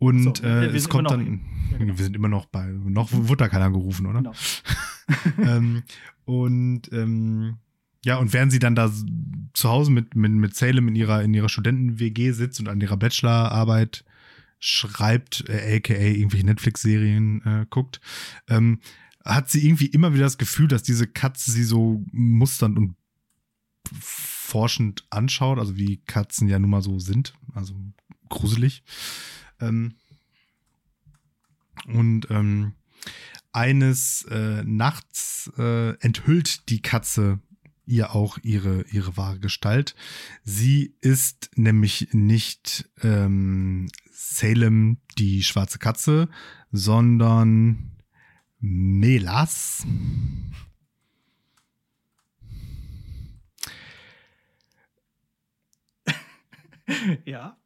und So, äh, wir es sind kommt immer noch dann. Ja, genau. Wir sind immer noch bei. Noch wurde da keiner gerufen, oder? genau. ähm, und ähm, ja, und während sie dann da zu Hause mit, mit, mit Salem in ihrer, in ihrer Studenten-WG sitzt und an ihrer Bachelorarbeit schreibt, äh, aka irgendwelche Netflix-Serien äh, guckt, ähm, hat sie irgendwie immer wieder das Gefühl, dass diese Katze sie so musternd und forschend anschaut, also wie Katzen ja nun mal so sind, also gruselig. Ähm, und ähm, eines äh, Nachts äh, enthüllt die Katze ihr auch ihre, ihre wahre Gestalt. Sie ist nämlich nicht ähm, Salem, die schwarze Katze, sondern Melas. Ja.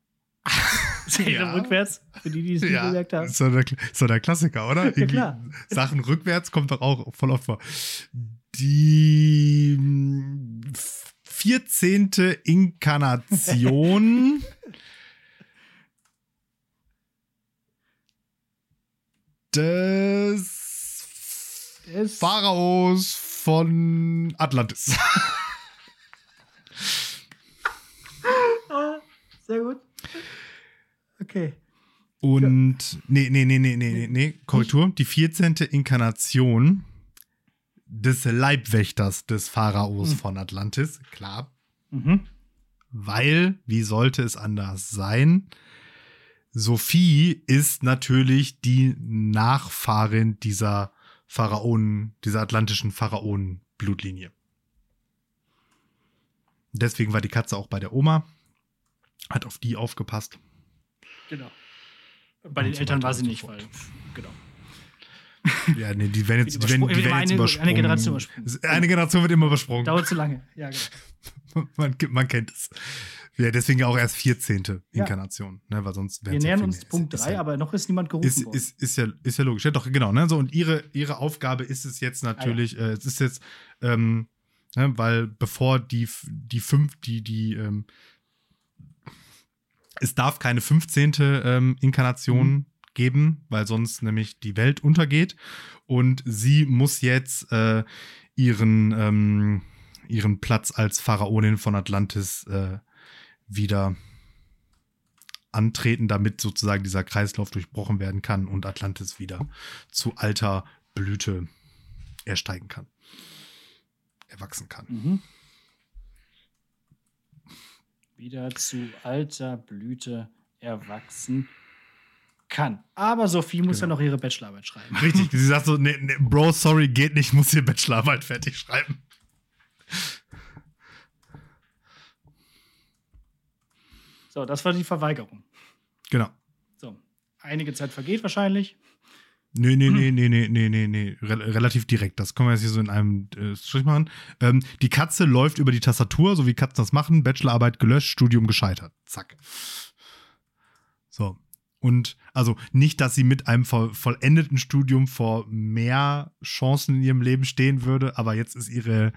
Salem Ja. rückwärts, für die, die es nicht gemerkt haben. ist doch der, ist doch der Klassiker, oder? Irgendwie klar. Sachen rückwärts kommt doch auch voll oft vor. Die mm, 14. Inkarnation des Es- Pharaos von Atlantis. Sehr gut. Okay. Und nee, nee, nee, nee, nee, nee, nee, Korrektur. Die 14. Inkarnation des Leibwächters des Pharaos Mhm. von Atlantis, klar. Mhm. Weil, wie sollte es anders sein? Sophie ist natürlich die Nachfahrin dieser Pharaonen, dieser atlantischen Pharaonen-Blutlinie. Deswegen war die Katze auch bei der Oma, hat auf die aufgepasst. Genau. Bei Und den so Eltern war sie nicht, fort. weil. Genau. Ja, nee, die werden jetzt, die werden, Übersprungen- die werden jetzt eine- übersprungen. eine Generation übersprungen. Eine Generation wird immer übersprungen. Dauert zu lange. Ja, genau. Man, man kennt es. Ja, deswegen auch erst 14. Ja. Inkarnation, ne, weil sonst Wir ja nähern viel uns mehr. Punkt Ist- ist 3, ja- aber noch ist niemand gerufen ist, worden. ist, ist, ja, ist ja logisch. Ja, doch, genau. Ne? So, und ihre, ihre Aufgabe ist es jetzt Ah, natürlich, äh, es ist jetzt, ähm, ne, weil bevor die, die fünf, die, die, ähm, es darf keine 15. Ähm, Inkarnation Mhm. geben, weil sonst nämlich die Welt untergeht. Und sie muss jetzt äh, ihren, ähm, ihren Platz als Pharaonin von Atlantis äh, wieder antreten, damit sozusagen dieser Kreislauf durchbrochen werden kann und Atlantis wieder zu alter Blüte ersteigen kann. Erwachsen kann. Mhm. Wieder zu alter Blüte erwachsen kann. Aber Sophie muss Genau. ja noch ihre Bachelorarbeit schreiben. Richtig, sie sagt so, nee, nee, Bro, sorry, geht nicht, ich muss hier Bachelorarbeit fertig schreiben. So, das war die Verweigerung. Genau. So, einige Zeit vergeht wahrscheinlich. Nee, nee, nee, nee, nee, nee, nee, nee. Rel relativ direkt. Das können wir jetzt hier so in einem äh, Strich machen. Ähm, die Katze läuft über die Tastatur, so wie Katzen das machen. Bachelorarbeit gelöscht, Studium gescheitert. Zack. So. Und also nicht, dass sie mit einem voll, vollendeten Studium vor mehr Chancen in ihrem Leben stehen würde, aber jetzt ist ihre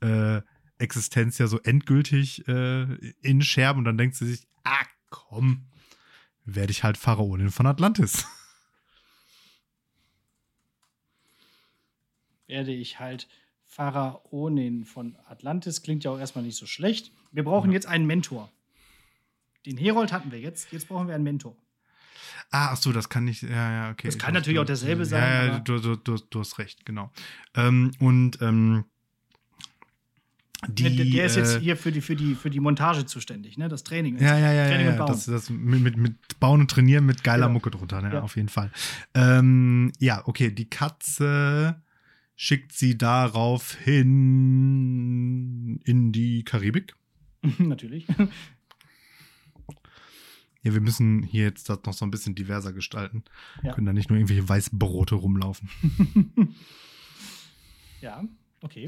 äh, Existenz ja so endgültig äh, in Scherben und dann denkt sie sich, ah, komm, werde ich halt Pharaonin von Atlantis. Werde ich halt Pharaonin von Atlantis. Klingt ja auch erstmal nicht so schlecht. Wir brauchen Ja. jetzt einen Mentor. Den Herold hatten wir jetzt. Jetzt brauchen wir einen Mentor. Ah, ach so, das kann nicht, ja, ja, okay. Das kann Du- natürlich du- auch derselbe sein, Ja, ja du, du, du, hast recht, genau. Ähm, und ähm, die. der, der ist jetzt äh, hier für die, für, die, für die Montage zuständig, ne? Das Training. Ja, ja, ja, Training ja, ja. Das, das mit, mit, mit Bauen und Trainieren mit geiler Genau. Mucke drunter, ne? Ja. auf jeden Fall. Ähm, ja, okay, die Katze schickt sie darauf hin in die Karibik. Natürlich. Ja, wir müssen hier jetzt das noch so ein bisschen diverser gestalten. Ja. Können da nicht nur irgendwelche Weißbrote rumlaufen. ja, okay.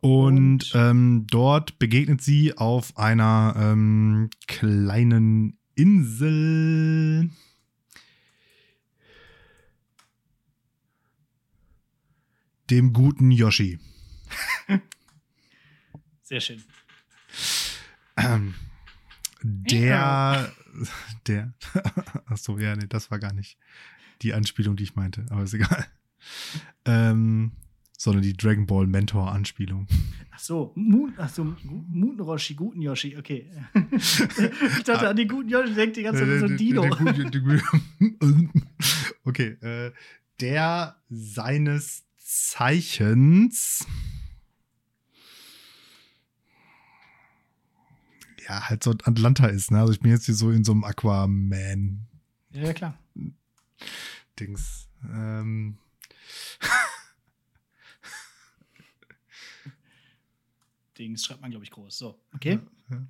Und, Und- ähm, dort begegnet sie auf einer ähm, kleinen Insel. Dem guten Yoshi. Sehr schön. Ähm, der, der, ach so, ja, nee, das war gar nicht die Anspielung, die ich meinte, aber ist egal. Ähm, sondern die Dragon Ball Mentor Anspielung. Ach so, Moon, ach so, Muten Roshi, guten Yoshi, okay. ich dachte an den guten Yoshi, denkt die ganze Zeit so Dino. Okay, äh, der seines Zeichens ja, halt so Atlanta ist, ne? Also ich bin jetzt hier so in so einem Aquaman Ja, ja, klar. Dings. Ähm, Dings schreibt man, glaube ich, groß. So, okay. ja.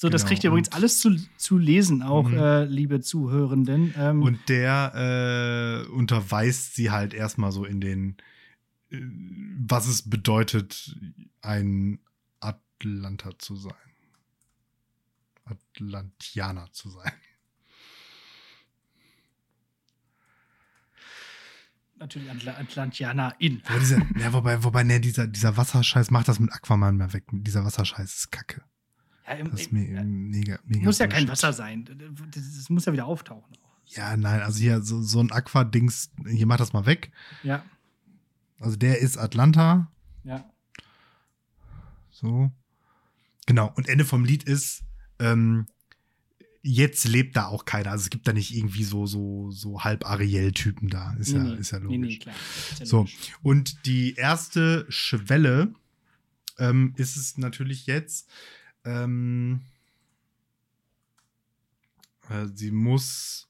So, das Genau, kriegt ihr übrigens alles zu, zu lesen, auch, Mhm. äh, liebe Zuhörenden. Ähm, Und der äh, unterweist sie halt erstmal so in den, äh, was es bedeutet, ein Atlanta zu sein. Atlantianer zu sein. natürlich Atl Atlantianer in. Wobei, dieser, ja, wobei, wobei ne, dieser, dieser Wasserscheiß macht das mit Aquaman mal weg. Dieser Wasserscheiß ist kacke. Das ist mega, mega. muss ja kein. Wasser sein. Das, muss ja wieder auftauchen. Ja, nein, also hier so, so ein Aqua-Dings, hier macht das mal weg. Ja. Also der ist Atlanta. Ja. So. Genau. Und Ende vom Lied ist, ähm, jetzt lebt da auch keiner. Also es gibt da nicht irgendwie so, so, so halb Ariel-Typen da. Ist, ja, ist ja logisch. Nee, nee, klar. Ja So, logisch. und die erste Schwelle ähm, ist es natürlich jetzt, ähm, äh, sie muss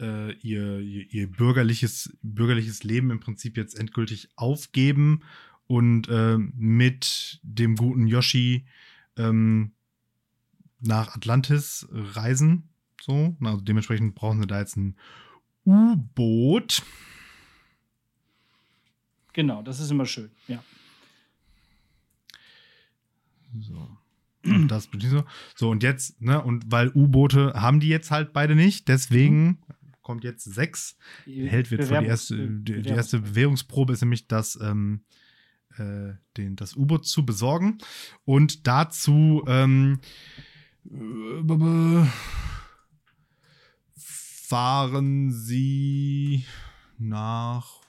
äh, ihr, ihr, ihr bürgerliches, bürgerliches Leben im Prinzip jetzt endgültig aufgeben und äh, mit dem guten Yoshi ähm, nach Atlantis reisen. So, also dementsprechend brauchen sie da jetzt ein U-Boot. Genau, das ist immer schön. Ja. So. Und das bedient so. So, und jetzt, ne, und weil U-Boote haben die jetzt halt beide nicht, deswegen kommt jetzt sechs. Held wird vor die erste, die, die Bewerbungs- erste Bewährungsprobe ist nämlich das, ähm, äh, den, das U-Boot zu besorgen. Und dazu ähm, äh, fahren sie nach.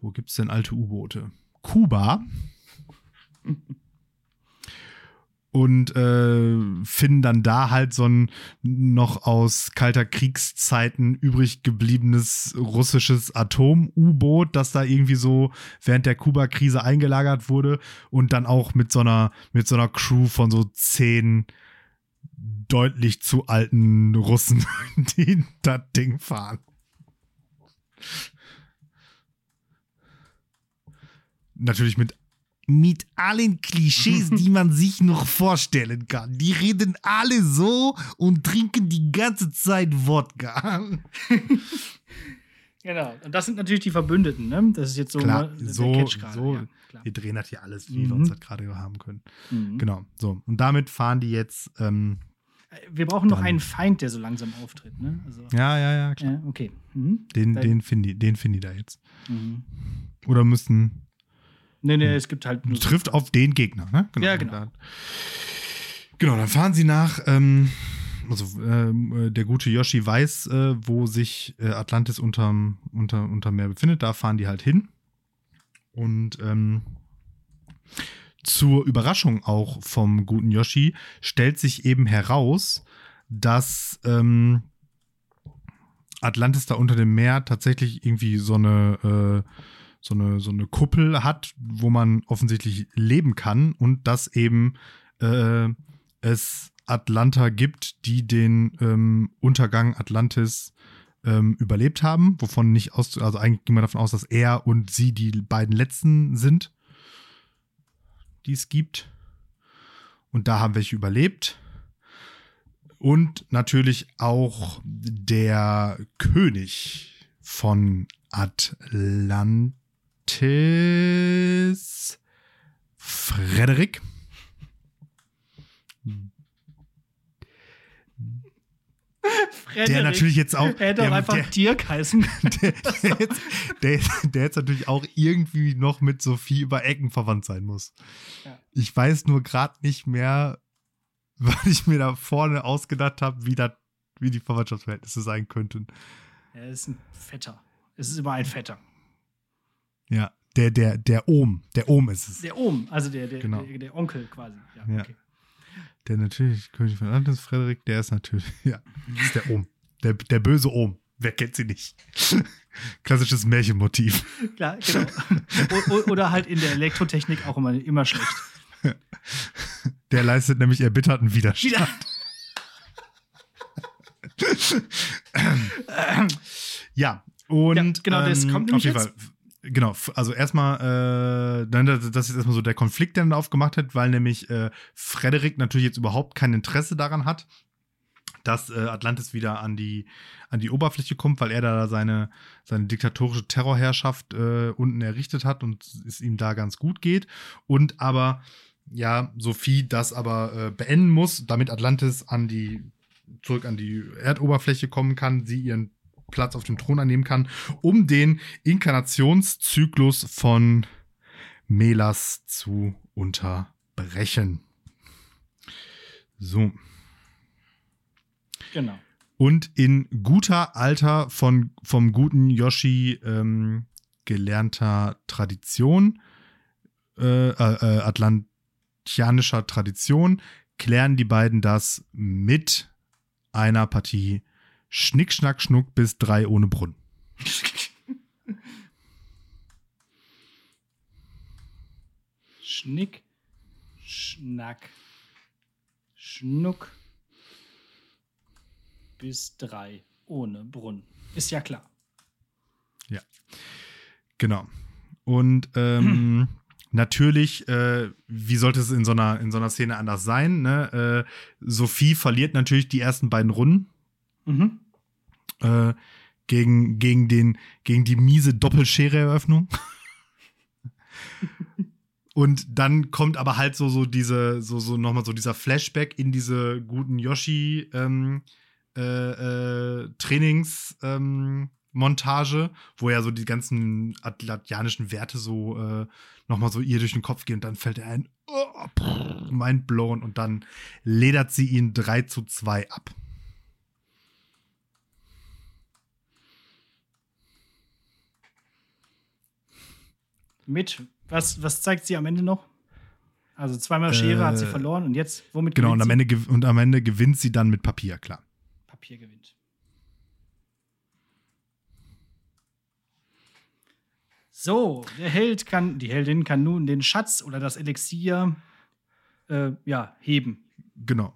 Wo gibt es denn alte U-Boote? Kuba. Und äh, finden dann da halt so ein noch aus kalter Kriegszeiten übrig gebliebenes russisches Atom-U-Boot, das da irgendwie so während der Kuba-Krise eingelagert wurde und dann auch mit so einer, mit so einer Crew von so zehn deutlich zu alten Russen, die das Ding fahren. Natürlich mit mit allen Klischees, die man sich noch vorstellen kann. Die reden alle so und trinken die ganze Zeit Wodka. Genau. Und das sind natürlich die Verbündeten, ne? Das ist jetzt so, Klar, ne, der so, Catch gerade. so. Ja, klar. Wir drehen das hier alles, wie wir Mhm. uns das gerade haben können. Mhm. Genau, so. Und damit fahren die jetzt, ähm, Wir brauchen noch einen Feind, der so langsam auftritt, ne? Also, ja, ja, ja, klar. ja, okay. Mhm. Den, den finden die, den finden die da jetzt. Mhm. Oder müssen, Nee, nee, es gibt halt nur. trifft auf den Gegner, ne? Ja, genau. Genau, dann fahren sie nach, ähm, also ähm, äh, der gute Yoshi weiß, äh, wo sich äh, Atlantis unterm, unter, unterm Meer befindet. Da fahren die halt hin. Und ähm, zur Überraschung auch vom guten Yoshi stellt sich eben heraus, dass ähm, Atlantis da unter dem Meer tatsächlich irgendwie so eine, äh, so eine, so eine Kuppel hat, wo man offensichtlich leben kann und dass eben äh, es Atlanta gibt, die den ähm, Untergang Atlantis ähm, überlebt haben, wovon nicht aus, also eigentlich ging man davon aus, dass er und sie die beiden letzten sind, die es gibt. Und da haben welche überlebt. Und natürlich auch der König von Atlantis, Frederik. Frederik. Der natürlich jetzt auch. Er hätte auch der, einfach der, Dirk heißen können. der, der, jetzt, der, der jetzt natürlich auch irgendwie noch mit Sophie über Ecken verwandt sein muss. Ja. Ich weiß nur gerade nicht mehr, weil ich mir da vorne ausgedacht habe, wie, wie die Verwandtschaftsverhältnisse sein könnten. Er ist ein Vetter. Es ist immer ein Vetter. Ja, der, der, der Ohm, der Ohm ist es. Der Ohm, also der, der, Genau. der, der Onkel quasi. Ja, Ja. okay. Der natürlich König von Atlantis, Frederik, der ist natürlich, ja, ist der Ohm. Der, der böse Ohm. Wer kennt sie nicht? Klassisches Märchenmotiv. Klar, genau. O- Oder halt in der Elektrotechnik auch immer, immer schlecht. Der leistet nämlich erbitterten Widerstand. Wieder. Ja, und Ja, genau, das ähm, kommt auf nämlich jeden jetzt. Fall. Genau, also erstmal, äh, das ist erstmal so der Konflikt, der dann aufgemacht hat, weil nämlich äh, Frederik natürlich jetzt überhaupt kein Interesse daran hat, dass äh, Atlantis wieder an die, an die Oberfläche kommt, weil er da seine, seine diktatorische Terrorherrschaft äh, unten errichtet hat und es ihm da ganz gut geht. Und aber, ja, Sophie das aber äh, beenden muss, damit Atlantis an die, zurück an die Erdoberfläche kommen kann, sie ihren Platz auf dem Thron annehmen kann, um den Inkarnationszyklus von Melas zu unterbrechen. So. Genau. Und in guter Alter von, vom guten Yoshi ähm, gelernter Tradition, äh, äh, atlantianischer Tradition, klären die beiden das mit einer Partie Schnick, Schnack, Schnuck bis drei ohne Brunnen. Schnick, Schnack, Schnuck bis drei ohne Brunnen. Ist ja klar. Ja. Genau. Und ähm, natürlich, äh, wie sollte es in so einer, in so einer Szene anders sein? Ne? Äh, Sophie verliert natürlich die ersten beiden Runden. Mhm. Äh, gegen, gegen, den, gegen die miese Doppelschere-Eröffnung. Und dann kommt aber halt so, so diese, so, so nochmal so dieser Flashback in diese guten Yoshi ähm, äh, äh, Trainings, ähm, Montage, wo ja so die ganzen atlantianischen Werte so äh, nochmal so ihr durch den Kopf gehen und dann fällt er ein, oh, mind blown und dann ledert sie ihn 3 zu 2 ab. Mit, was, was zeigt sie am Ende noch? Also zweimal Schere Äh, hat sie verloren und jetzt, womit Genau, und gewinnt am, sie? Ende, und am Ende gewinnt sie dann mit Papier, klar. Papier gewinnt. So, der Held kann, die Heldin kann nun den Schatz oder das Elixier äh, ja, heben. Genau.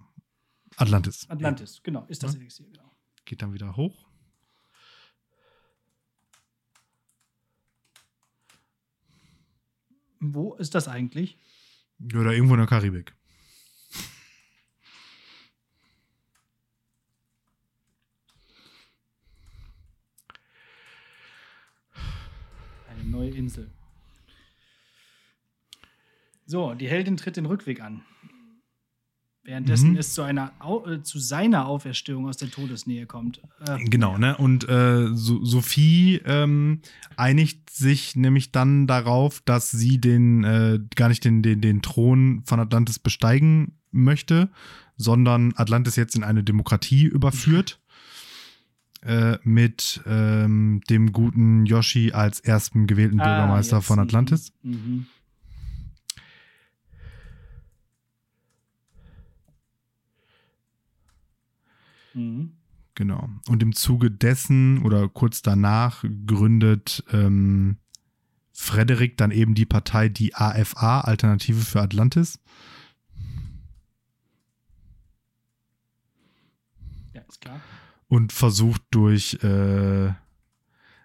Atlantis. Atlantis, genau, ist das Ja. Elixier, genau. Geht dann wieder hoch. Wo ist das eigentlich? Oder irgendwo in der Karibik. Eine neue Insel. So, die Heldin tritt den Rückweg an. Währenddessen Mhm. es zu, einer, äh, zu seiner Auferstehung aus der Todesnähe kommt. Äh, Genau, ne? Und äh, so Sophie ähm, einigt sich nämlich dann darauf, dass sie den äh, gar nicht den, den, den Thron von Atlantis besteigen möchte, sondern Atlantis jetzt in eine Demokratie überführt. äh, mit ähm, dem guten Yoshi als ersten gewählten Ah, Bürgermeister jetzt, von. Atlantis. Mhm. Mhm. Genau. Und im Zuge dessen oder kurz danach gründet ähm, Frederik dann eben die Partei, die AFA, Alternative für Atlantis. Ja, ist klar. und versucht durch äh,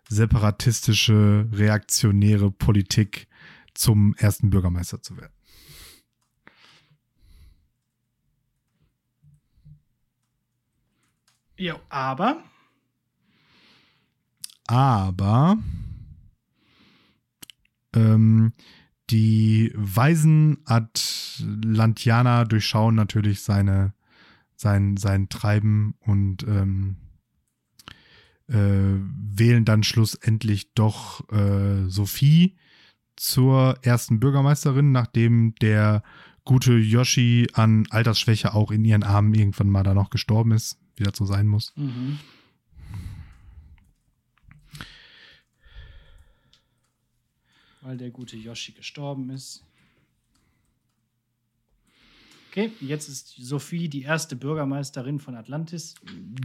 separatistische, reaktionäre Politik zum ersten Bürgermeister zu werden. Jo, aber Aber ähm, die weisen Atlantianer durchschauen natürlich seine, sein, sein Treiben und ähm, äh, wählen dann schlussendlich doch äh, Sophie zur ersten Bürgermeisterin, nachdem der gute Yoshi an Altersschwäche auch in ihren Armen irgendwann mal da noch gestorben ist, wie das so sein muss. Mhm. Weil der gute Yoshi gestorben ist. Okay, jetzt ist Sophie die erste Bürgermeisterin von Atlantis.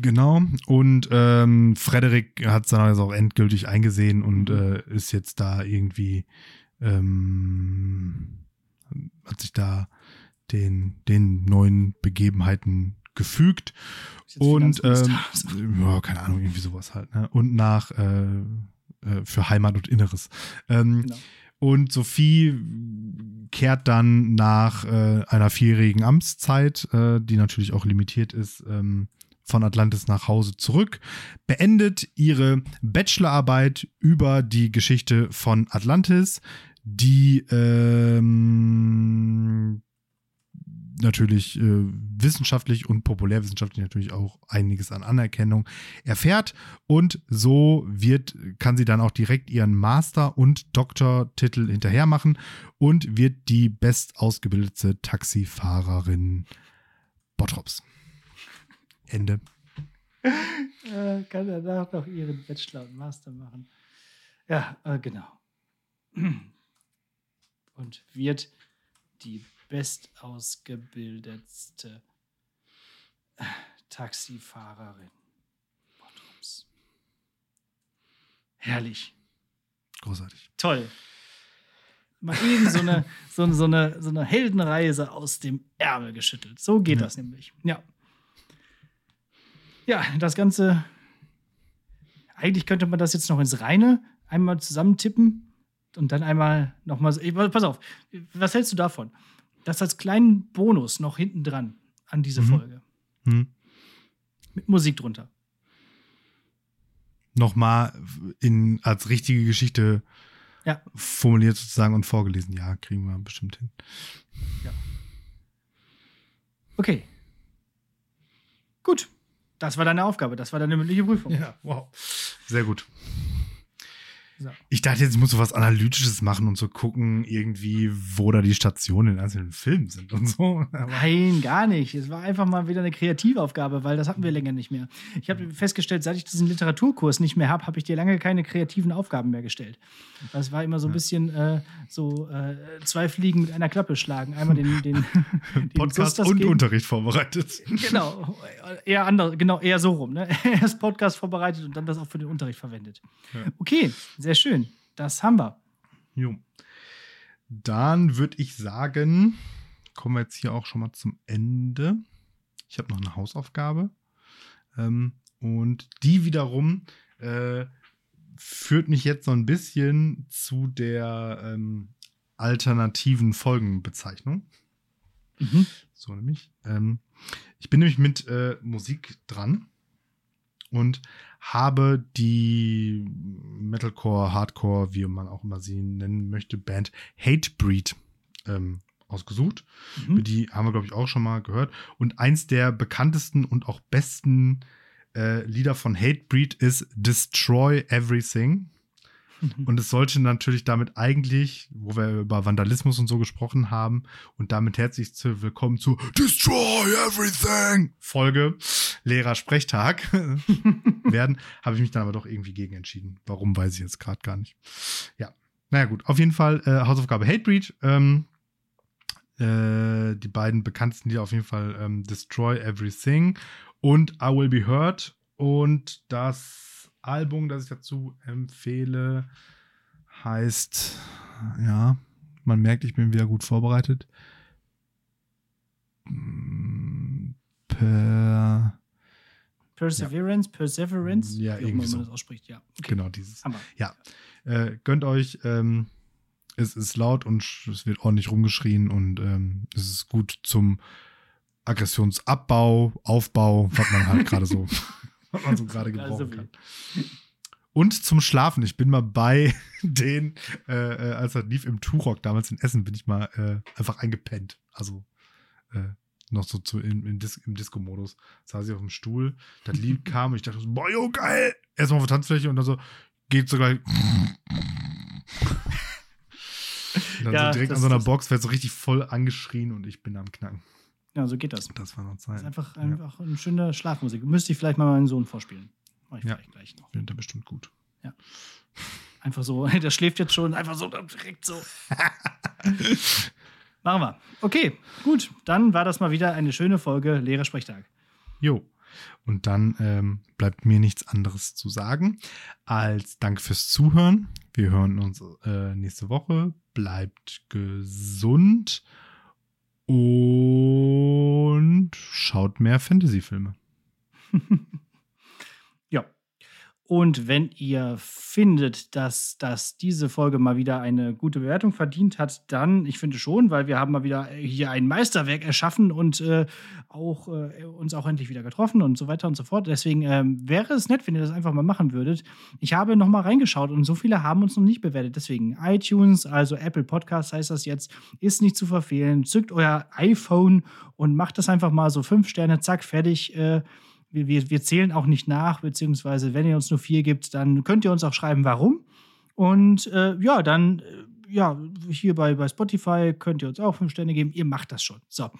Genau. Und ähm, Frederik hat es dann also auch endgültig eingesehen und Mhm. äh, ist jetzt da irgendwie, ähm, hat sich da den, den neuen Begebenheiten gefügt. Und ähm, ja, keine Ahnung, irgendwie sowas halt. Ne? Und nach äh, äh, für Heimat und Inneres. Ähm, Genau. Und Sophie kehrt dann nach äh, einer vierjährigen Amtszeit, äh, die natürlich auch limitiert ist, ähm, von Atlantis nach Hause zurück, beendet ihre Bachelorarbeit über die Geschichte von Atlantis, die ähm, natürlich äh, wissenschaftlich und populärwissenschaftlich natürlich auch einiges an Anerkennung erfährt und so wird kann sie dann auch direkt ihren Master und Doktortitel hinterher machen und wird die bestausgebildete Taxifahrerin Bottrops. Ende. äh, kann danach noch ihren Bachelor und Master machen. Ja, äh, genau. Und wird die bestausgebildetste äh, Taxifahrerin Bottrops. Herrlich. Großartig. Toll. Mal eben so eine, so, so, eine, so eine Heldenreise aus dem Ärmel geschüttelt. So geht Ja. das nämlich. Ja. Ja, das Ganze. Eigentlich könnte man das jetzt noch ins Reine einmal zusammentippen und dann einmal nochmal. Pass auf, was hältst du davon? Das als kleinen Bonus noch hinten dran an diese Mhm. Folge. Hm. Mit Musik drunter. Nochmal in, als richtige Geschichte Ja. formuliert sozusagen und vorgelesen. Ja, kriegen wir bestimmt hin. Okay. Gut. Das war deine Aufgabe. Das war deine mündliche Prüfung. Ja, wow. Sehr gut. So. Ich dachte, jetzt musst du was Analytisches machen und so gucken, irgendwie, wo da die Stationen in einzelnen Filmen sind und so. Aber Nein, gar nicht. Es war einfach mal wieder eine Kreativaufgabe, weil das hatten wir länger nicht mehr. Ich habe festgestellt, seit ich diesen Literaturkurs nicht mehr habe, habe ich dir lange keine kreativen Aufgaben mehr gestellt. Das war immer so ein bisschen äh, so äh, zwei Fliegen mit einer Klappe schlagen. Einmal den, den, den Podcast Gustas und geben. Unterricht vorbereitet. Genau, eher anders, genau, eher so rum. Ne? Erst Podcast vorbereitet und dann das auch für den Unterricht verwendet. Ja. Okay, sehr schön. Das haben wir. Jo. Dann würde ich sagen, kommen wir jetzt hier auch schon mal zum Ende. Ich habe noch eine Hausaufgabe. Ähm, und die wiederum äh, führt mich jetzt so ein bisschen zu der ähm, alternativen Folgenbezeichnung. Mhm. So nämlich. Ähm, ich bin nämlich mit äh, Musik dran und habe die Metalcore, Hardcore, wie man auch immer sie nennen möchte, Band Hatebreed ähm, ausgesucht. Mhm. Die haben wir, glaube ich, auch schon mal gehört. Und eins der bekanntesten und auch besten äh, Lieder von Hatebreed ist Destroy Everything. Und es sollte natürlich damit eigentlich, wo wir über Vandalismus und so gesprochen haben, und damit herzlich zu willkommen zu Destroy Everything Folge Lehrer Sprechtag werden, habe ich mich dann aber doch irgendwie gegen entschieden. Warum, weiß ich jetzt gerade gar nicht. Ja, naja gut, auf jeden Fall äh, Hausaufgabe Hatebreed. Ähm, äh, die beiden bekanntesten Lieder auf jeden Fall ähm, Destroy Everything und I Will Be Heard. Und das Album, das ich dazu empfehle, heißt, ja, man merkt, ich bin wieder gut vorbereitet. Mm, Per, Perseverance, Perseverance, Ja, wie man so. das ausspricht, ja. genau dieses. Hammer. Äh, gönnt euch, ähm, es ist laut und es wird ordentlich rumgeschrien und ähm, es ist gut zum Aggressionsabbau, Aufbau, was man halt gerade so, was man so gerade gebrauchen kann. Und zum Schlafen. Ich bin mal bei den, äh, äh, als das lief im Turok damals in Essen, bin ich mal äh, einfach eingepennt. Also äh, noch so zu, in, in Dis im Disco-Modus. Saß ich auf dem Stuhl, das Lied kam und ich dachte so, boah, jo, geil! Erstmal auf der Tanzfläche und dann so, geht so gleich. Dann Ja, so direkt das- an so einer das- Box wird so richtig voll angeschrien und ich bin am Knacken. Ja, so geht das. Das war noch Das Zeit. ist einfach, Ja. einfach eine schöne Schlafmusik. Müsste ich vielleicht mal meinen Sohn vorspielen. Mach ich Ja. vielleicht gleich noch. Findet er bestimmt gut. Einfach so, der schläft jetzt schon, einfach so direkt so. Machen wir. Okay, gut. Dann war das mal wieder eine schöne Folge Lehrersprechtag. Jo. Und dann ähm, bleibt mir nichts anderes zu sagen als Dank fürs Zuhören. Wir hören uns äh, nächste Woche. Bleibt gesund und schaut mehr Fantasy-Filme. Und wenn ihr findet, dass, dass diese Folge mal wieder eine gute Bewertung verdient hat, dann, ich finde schon, weil wir haben mal wieder hier ein Meisterwerk erschaffen und äh, auch, äh, uns auch endlich wieder getroffen und so weiter und so fort. Deswegen ähm, wäre es nett, wenn ihr das einfach mal machen würdet. Ich habe noch mal reingeschaut und so viele haben uns noch nicht bewertet. Deswegen iTunes, also Apple Podcasts heißt das jetzt, ist nicht zu verfehlen. Zückt euer iPhone und macht das einfach mal so fünf Sterne, zack, fertig. Äh, wir, wir, zählen auch nicht nach, beziehungsweise wenn ihr uns nur vier gibt, dann könnt ihr uns auch schreiben, warum. Und äh, ja, dann ja, hier bei, bei Spotify könnt ihr uns auch fünf Sterne geben. Ihr macht das schon. So,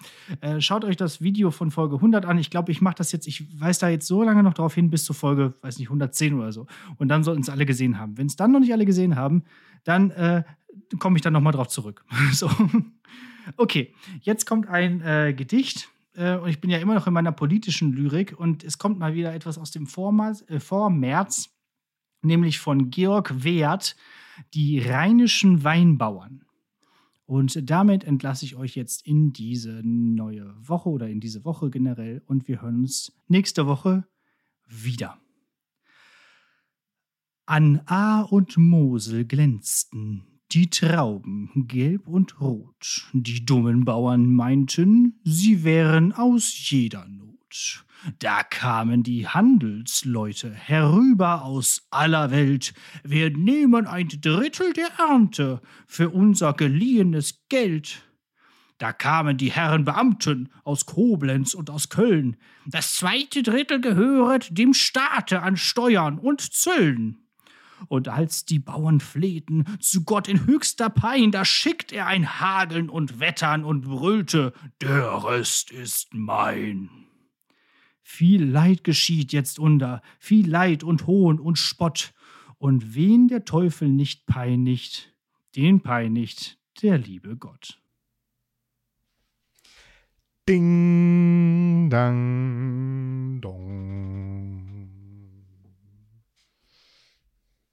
äh, schaut euch das Video von Folge 100 an. Ich glaube, ich mache das jetzt, ich weiß da jetzt so lange noch drauf hin, bis zur Folge, weiß nicht, 110 oder so. Und dann sollten es alle gesehen haben. Wenn es dann noch nicht alle gesehen haben, dann äh, komme ich dann nochmal drauf zurück. so. Okay, jetzt kommt ein äh, Gedicht. Äh, und ich bin ja immer noch in meiner politischen Lyrik. Und es kommt mal wieder etwas aus dem Vormärz, äh, Vormärz nämlich von Georg Wert die rheinischen Weinbauern. Und damit entlasse ich euch jetzt in diese neue Woche oder in diese Woche generell und wir hören uns nächste Woche wieder. An Ahr und Mosel glänzten die Trauben gelb und rot. Die dummen Bauern meinten, sie wären aus jeder Not. Da kamen die Handelsleute herüber aus aller Welt. Wir nehmen ein Drittel der Ernte für unser geliehenes Geld. Da kamen die Herren Beamten aus Koblenz und aus Köln. Das zweite Drittel gehöret dem Staate an Steuern und Zöllen. Und als die Bauern flehten, zu Gott in höchster Pein, da schickt er ein Hageln und Wettern und brüllte, der Rest ist mein. Viel Leid geschieht jetzt unter, viel Leid und Hohn und Spott. Und wen der Teufel nicht peinigt, den peinigt der liebe Gott. Ding, dang, dong.